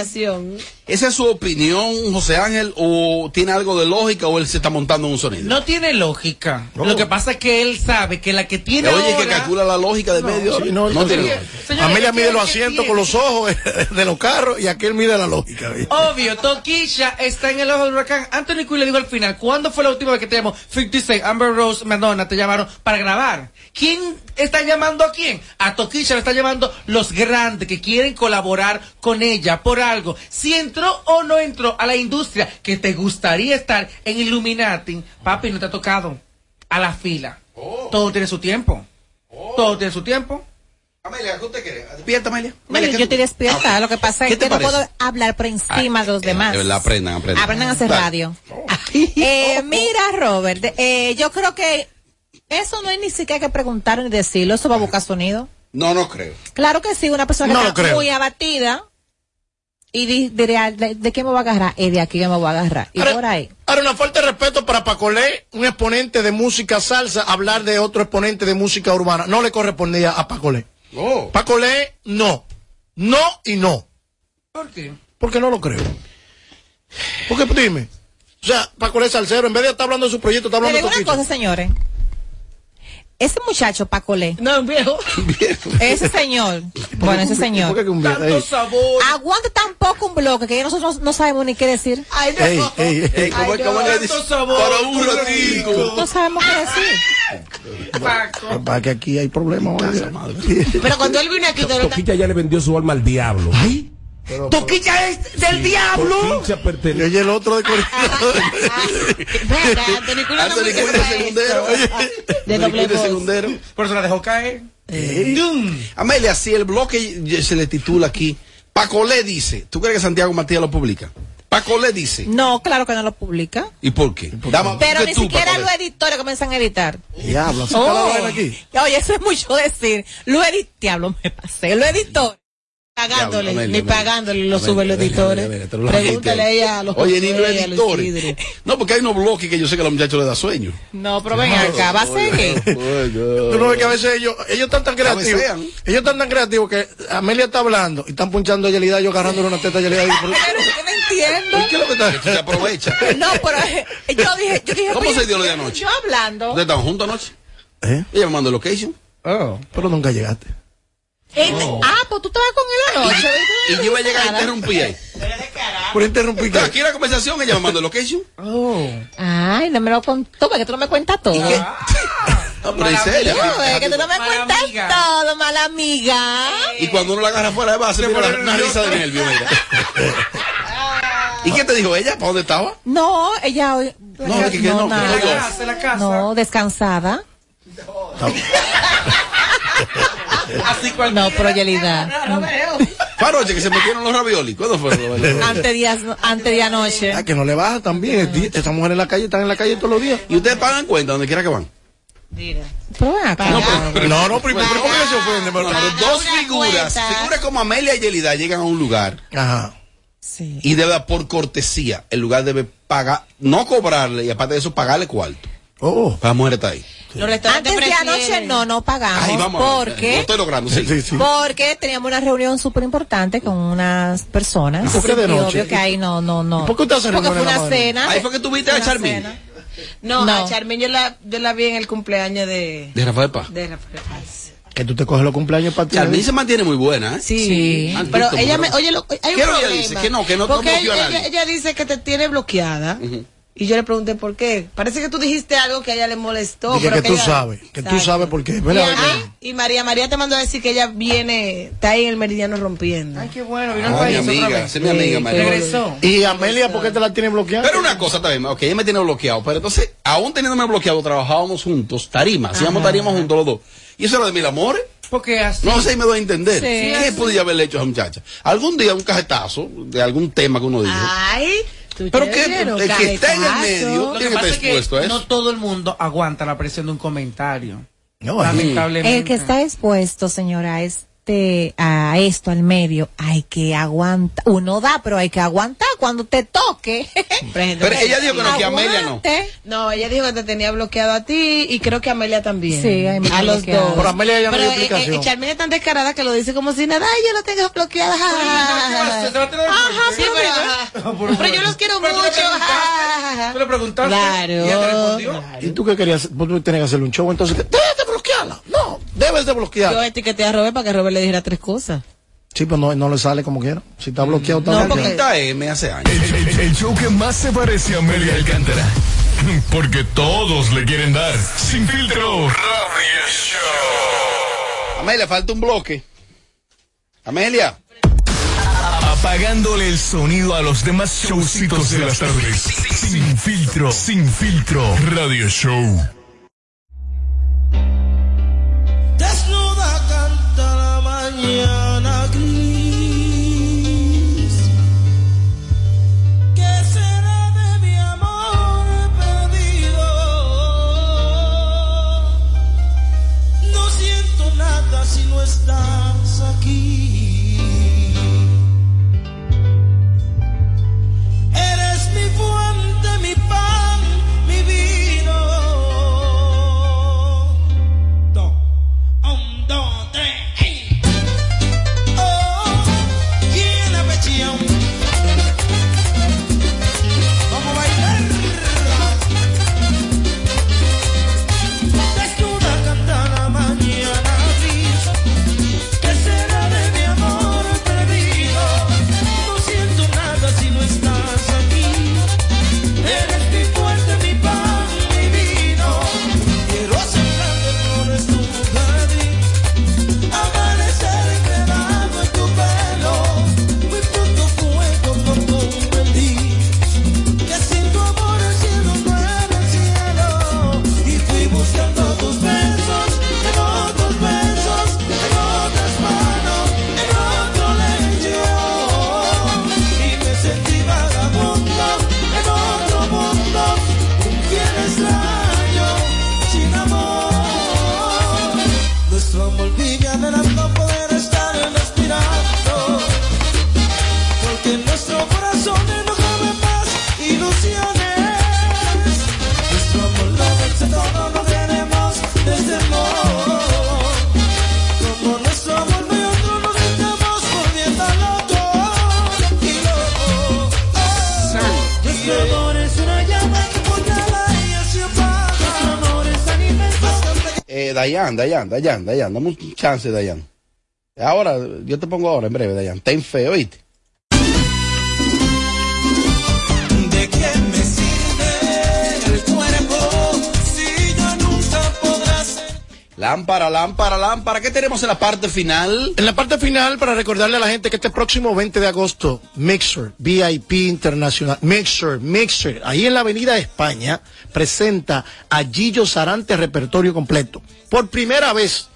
¿Esa es su opinión, José Ángel, o tiene algo de lógica o él se está montando en un sonido? No tiene lógica. Lo que pasa es que él sabe que la que tiene Oye, que calcula la lógica de medio. Sí, no, no tiene. Señores, Amelia ¿qué mide los asientos tiene? con los ojos de los carros y aquel mide la lógica. Obvio, Toquilla está en el ojo del huracán. Anthony Quinn le dijo al final, ¿cuándo fue la última vez que te llamó 56, Amber Rose, Madonna, te llamaron para grabar? ¿Quién está llamando a quién? A Toquilla le está llamando los grandes que quieren colaborar con ella por algo. Si entró o no entró a la industria que te gustaría estar en Illuminati, papi, no te ha tocado a la fila. Todo tiene su tiempo. Todo tiene su tiempo. Amelia, ¿qué usted quiere? Despierta, Amelia. Yo, ¿qué yo tú- estoy despierta. Ah, Lo que pasa ¿Qué es que no puedo hablar por encima de los demás. De verdad, aprendan, aprendan. Aprendan a hacer radio. Eh, mira, Robert, eh, yo creo que eso no hay ni siquiera que preguntar ni decirlo. Eso va a buscar sonido. No, no creo. Claro que sí, una persona No que está muy abatida y di- diría, ¿de, de qué me voy a agarrar? Y de aquí yo me voy a agarrar. Y Ahora- por ahí. Ahora, una falta de respeto para Pacolé, un exponente de música salsa, hablar de otro exponente de música urbana. No le correspondía a Pacolé. Oh. Pacolé, no. No y no. ¿Por qué? Porque no lo creo. Porque dime. O sea, Pacolé es salsero, en vez de estar hablando de su proyecto, está hablando de digo una Toquilla. cosa, señores. Ese muchacho, Pacolé. No, viejo. Ese señor. bueno, ese señor. ¿Por qué que un viejo? Tanto sabor. Aguanta tan poco un bloque que nosotros no sabemos ni qué decir. Ay, no. ey, ey, ey. ¿Cómo, Ay, cómo no, le tanto dice? sabor, Para un ratico. No sabemos qué decir. Paco. Para que aquí hay problemas. oiga. Pero cuando él vino aquí, te lo Toquilla ya le vendió su alma al diablo. Toquilla es del diablo. Pertenece. oye el otro de Corina. Anthony de segundero. De doble segundero. Por eso la dejó caer. Dum. Amelia, si el bloque se le titula aquí, Paco Le dice, ¿tú crees que Santiago Matías lo publica? Paco Le dice. No, claro que no lo publica. ¿Y por qué? Dama, Pero ¿qué ni tú, siquiera Paco los editores comienzan a editar. Diablo, Oh. aquí. Oye, eso es mucho decir. Lo edit, diablo, me pasé. Lo editor. Pagándole, ni pagándole lo Amelia, suben los editores. Pregúntale a ella a los Oye, ni los los editores. No, porque hay unos bloques que yo sé que a los muchachos les da sueño. No, pero ven acá, va a seguir. Tú no ves que a veces ellos, ellos están tan creativos. Cabecean. Ellos están tan creativos que Amelia está hablando y están punchando a Yelida, yo agarrándole una teta a Yelida. y- Pero yo no entiendo. ¿Qué es lo que está? Tú te aprovechas. No, pero eh, yo dije, yo dije. ¿Cómo oye, se dio lo de anoche? Yo hablando. ¿Ustedes estaban juntos anoche? ¿Eh? Ella me mandó location. Oh, pero nunca llegaste. Ah, pues tú estabas con él anoche. Y yo iba a llegar a interrumpir ahí. Por interrumpir. Pero aquí la conversación, ella me mandó location. Ay, no me lo contó, porque tú no me cuentas todo. No, pero en serio. Que tú no me cuentas todo, mala amiga. Y cuando uno la agarra fuera de base, mira la- una risa de nervio, mira. ¿Y qué te dijo ella? ¿Para dónde estaba? No, ella hoy. No, es que- que no, nada. no, yo. No, descansada. Así cual. No, pero Yelida. Paroche, que se metieron los ravioli. ¿Cuándo fue? Antes de, antes de anoche. Ah, que no le baja también. Estas mujeres en la calle están en la calle todos los días. ¿Y ustedes pagan cuenta donde quiera que van? Pero ven acá. No, no, primero, ¿por qué se ofende? No, no, no, dos figuras, figuras como Amelia y Yelida llegan a un lugar Ajá. y debe, por cortesía, el lugar debe pagar, no cobrarle y aparte de eso pagarle cuarto. Oh. La mujer está ahí. Los restaurantes Antes de prefieren- anoche no, no pagamos. Ay, vamos a ver, Lo porque, estoy logrando, sí. porque teníamos una reunión súper importante con unas personas. ¿Y por qué de noche? obvio que ahí no, no, no. ¿Y por qué ustedes hacen Porque fue una cena. Ahí fue que tuviste a Charmin. cena. No, No. a Charmin yo la, yo la vi en el cumpleaños de, De Rafael Paz. de Rafael Paz. Que tú te coges los cumpleaños para ti. Charmin se mantiene muy buena, ¿eh? Sí, pero ella me, oye, lo, hay un ¿Qué es lo que ella problema. dice? Que no, que no- no Porque bloqueó a ella, nadie. ella- ella dice que te tiene bloqueada. Y yo le pregunté por qué. Parece que tú dijiste algo que a ella le molestó. Dije pero que tú ella- sabes, que tú Exacto. sabes por qué. Y, ajá, y María María te mandó a decir que ella viene, está ahí en el meridiano rompiendo. Ay, qué bueno, vino al país mi otra amiga, vez. es mi amiga, María. Regresó. ¿Y Amelia por qué te la tiene bloqueada? Pero una cosa también, ok, ella me tiene bloqueado, pero entonces, aún teniéndome bloqueado, trabajábamos juntos, tarima, hacíamos tarima juntos los dos. Y eso era de mil amores. Porque así. No sé si me doy a entender. Sí. ¿Qué podía haberle hecho a esa muchacha? Algún día un cajetazo de algún tema que uno dijo. Ay, tú Pero que- el que está en el medio Lo que tiene que pasa estar es que expuesto a eso. no todo el mundo aguanta la presión de un comentario. No, lamentablemente. El que está expuesto, señora, a este, a esto, al medio, hay que aguantar. Uno da, pero hay que aguantar cuando te toque. Pero ella dijo que no, que Amelia no. No, ella dijo que te tenía bloqueado a ti y creo que Amelia también. Sí, a los bloqueado. dos. Pero Amelia ya me dio Pero, eh, eh, Charmin es tan descarada que lo dice como si nada, ay, yo lo tengo bloqueada. Ajá, sí, pero, ajá. pero yo los quiero mucho. ajá. ¿Tú le preguntaste? Claro. ¿Y ella te respondió? ¿Y tú qué querías? hacer? Tú tenías que hacerle un show, entonces, debes de de Yo etiqueté a Robert para que Robert le dijera tres cosas. Sí, pero no, no le sale como quiera. Si está bloqueado, está No, bloqueado. porque- M hace años. El, el- el show que más se parece a Amelia Alcántara. Porque todos le quieren dar. Sin filtro. Radio Show. Amelia, falta un bloque. Amelia. Apagándole el sonido a los demás showcitos de las tardes. Sin filtro. Sin filtro. Radio Show. La Dayan, Dayan, Dayan, Dayan, dame un chance, Dayan. Ahora, yo te pongo ahora, en breve, Dayan. Ten fe, oíste. Lámpara, lámpara, lámpara. ¿Qué tenemos en la parte final? En la parte final, para recordarle a la gente que este próximo 20 de agosto, Mixer, VIP Internacional, Mixer, Mixer, ahí en la Avenida España, presenta a Gillo Sarante Repertorio Completo. Por primera vez,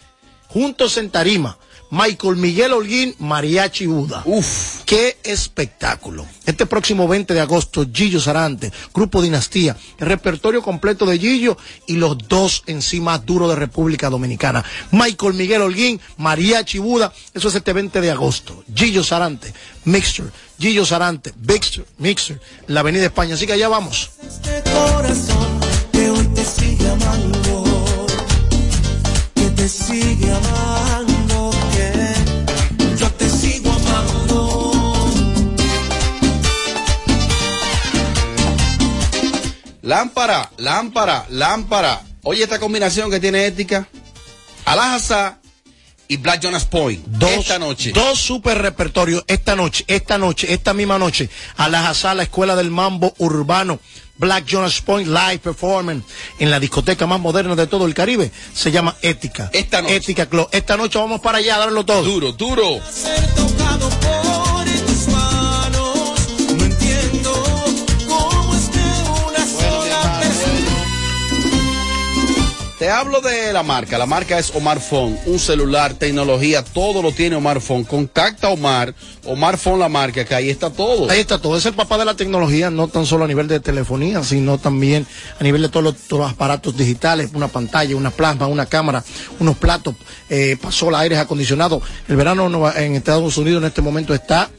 juntos en tarima, Michael Miguel Holguín, Mariachi Buda. Uf. ¡Qué espectáculo! Este próximo 20 de agosto, Gillo Sarante, Grupo Dinastía, el repertorio completo de Gillo y los dos en sí más duros de República Dominicana. Michael Miguel Holguín, Mariachi Buda, eso es este 20 de agosto. Gillo Sarante, Mixer, Gillo Sarante, Mixer, Mixer, la Avenida España. Así que allá vamos. Este corazón que hoy te sigue amando, que te sigue amando, Lámpara, lámpara, lámpara. Oye, esta combinación que tiene ética. Alhaza y Black Jonas Point. Dos, esta noche. Dos super repertorios esta noche, esta noche, esta misma noche. A la Hazá, la Escuela del Mambo Urbano. Black Jonas Point Live Performance en la discoteca más moderna de todo el Caribe. Se llama Ética. Esta noche. Ética Club. Esta noche vamos para allá a darlo todo. Duro, duro. Ser tocado por Te hablo de la marca. La marca es Omar Phone. Un celular, tecnología, todo lo tiene Omar Phone. Contacta a Omar. Omar Phone, la marca, que ahí está todo. Ahí está todo. Es el papá de la tecnología, no tan solo a nivel de telefonía, sino también a nivel de todos los, todos los aparatos digitales, una pantalla, una plasma, una cámara, unos platos, eh, pasó aires acondicionados. El verano en Estados Unidos en este momento está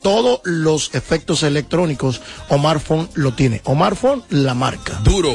todos los efectos electrónicos. Omar Phone lo tiene. Omar Phone, la marca. Duro.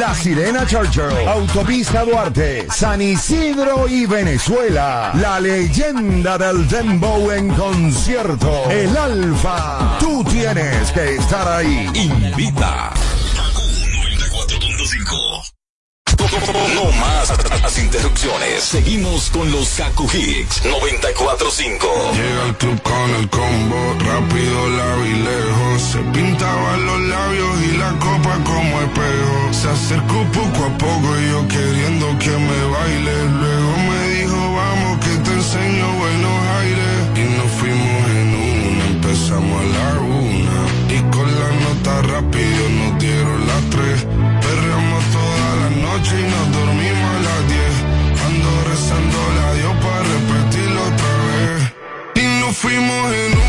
La Sirena Churchill, Autopista Duarte, San Isidro y Venezuela. La leyenda del Dembow en concierto. El Alfa. Tú tienes que estar ahí. Invita. No más las interrupciones. Seguimos con los Kaku Hicks 945. Llega al club con el combo, rápido, largo y lejos. Se pintaban los labios y la copa como espejo. Se acercó poco a poco y yo queriendo que me baile. Luego me dijo, vamos que te enseño buenos aires. Y nos fuimos en una, empezamos a la una. Y con la nota rápido noche y nos dormimos a las diez. Ando rezando la Dios para repetirlo otra vez. Y nos fuimos en una,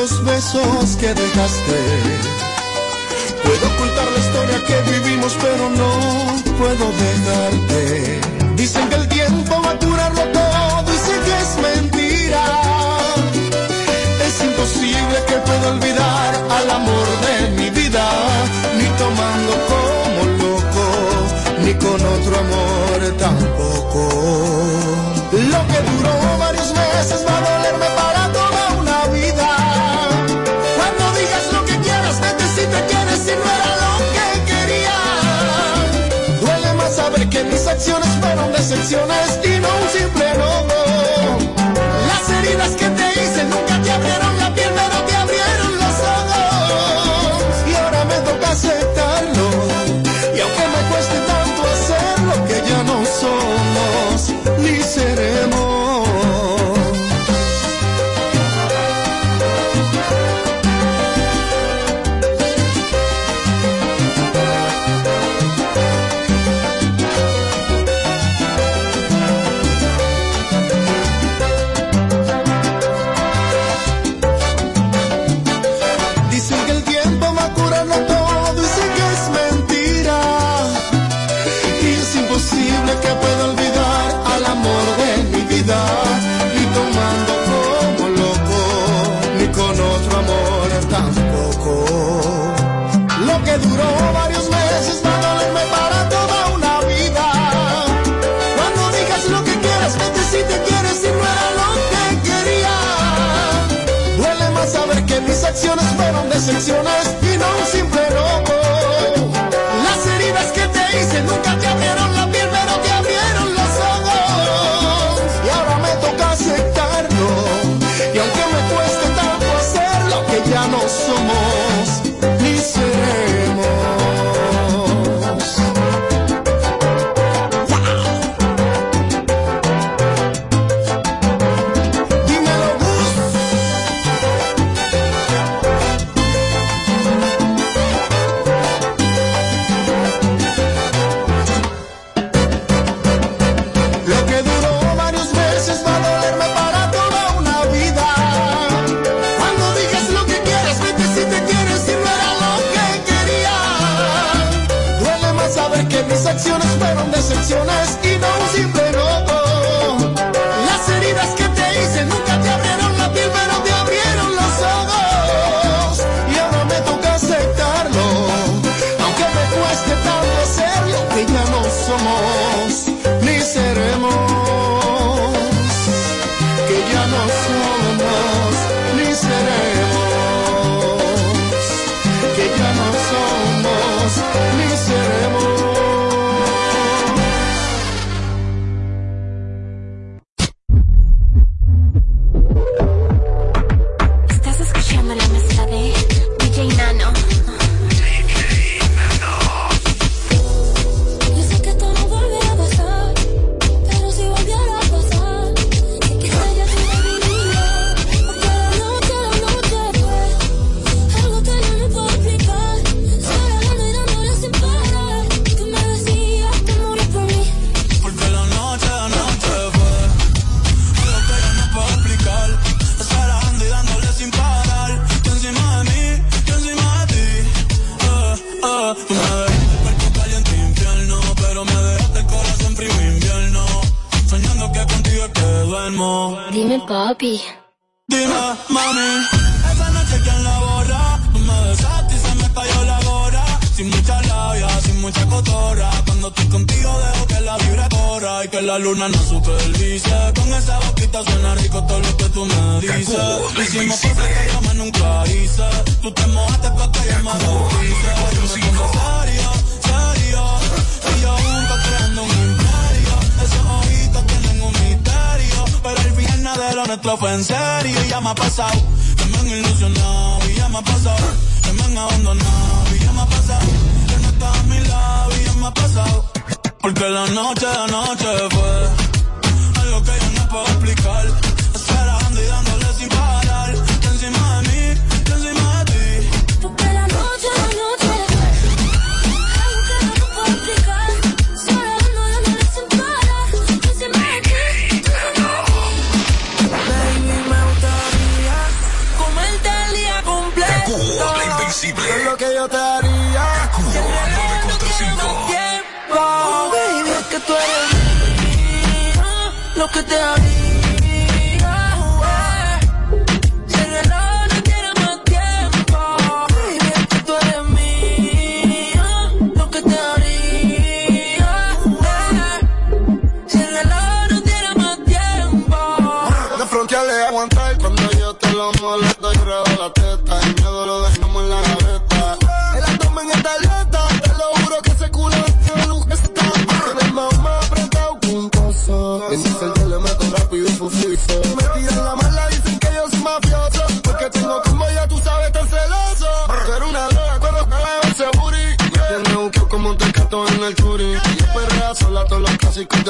los besos que dejaste. Puedo ocultar la historia que vivimos, pero no puedo dejarte. Dicen que el tiempo va a curarlo todo, dicen que es mentira. Es imposible que pueda olvidar al amor de mi vida, ni tomando como loco, ni con otro amor tampoco. Lo que duró varios meses va a doler Mis acciones fueron decepciones y no un simple logo. Las heridas que te hice nunca te abrieron la piel. y no un simple loco. Las heridas que te hice nunca te abrieron la piel, pero te abrieron los ojos. Y ahora me toca aceptarlo. Y aunque me cueste tanto hacer lo que ya no somos. la luna no supervise. Con esa boquita suena rico todo lo que tú me dices. Lo hicimos porque yo más nunca hice. Tú te mojaste pa' que yo me bautice. Yo me pongo serio, serio. Y yo aún creando un imperio. Esos ojitos tienen un misterio. Pero el viernes de lo nuestro fue en serio. Y ya me ha pasado que me han ilusionado. Y ya me ha pasado que me han abandonado. Y ya me ha pasado que no estás a mi lado. Y ya me ha pasado porque la noche la noche fue algo que yo no puedo explicar. que te había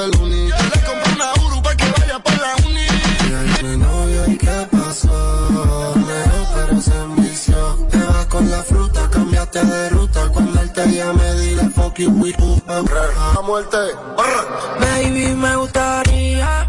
del uni. Yo le compré una Uru que vaya pa' la uni. Y ahí mi novia, ¿qué pasó? Leo, pero se envició. Te vas con la fruta, cambiaste de ruta. Cuando él te me dile fuck you, we, uh, uh, a muerte. Baby, me gustaría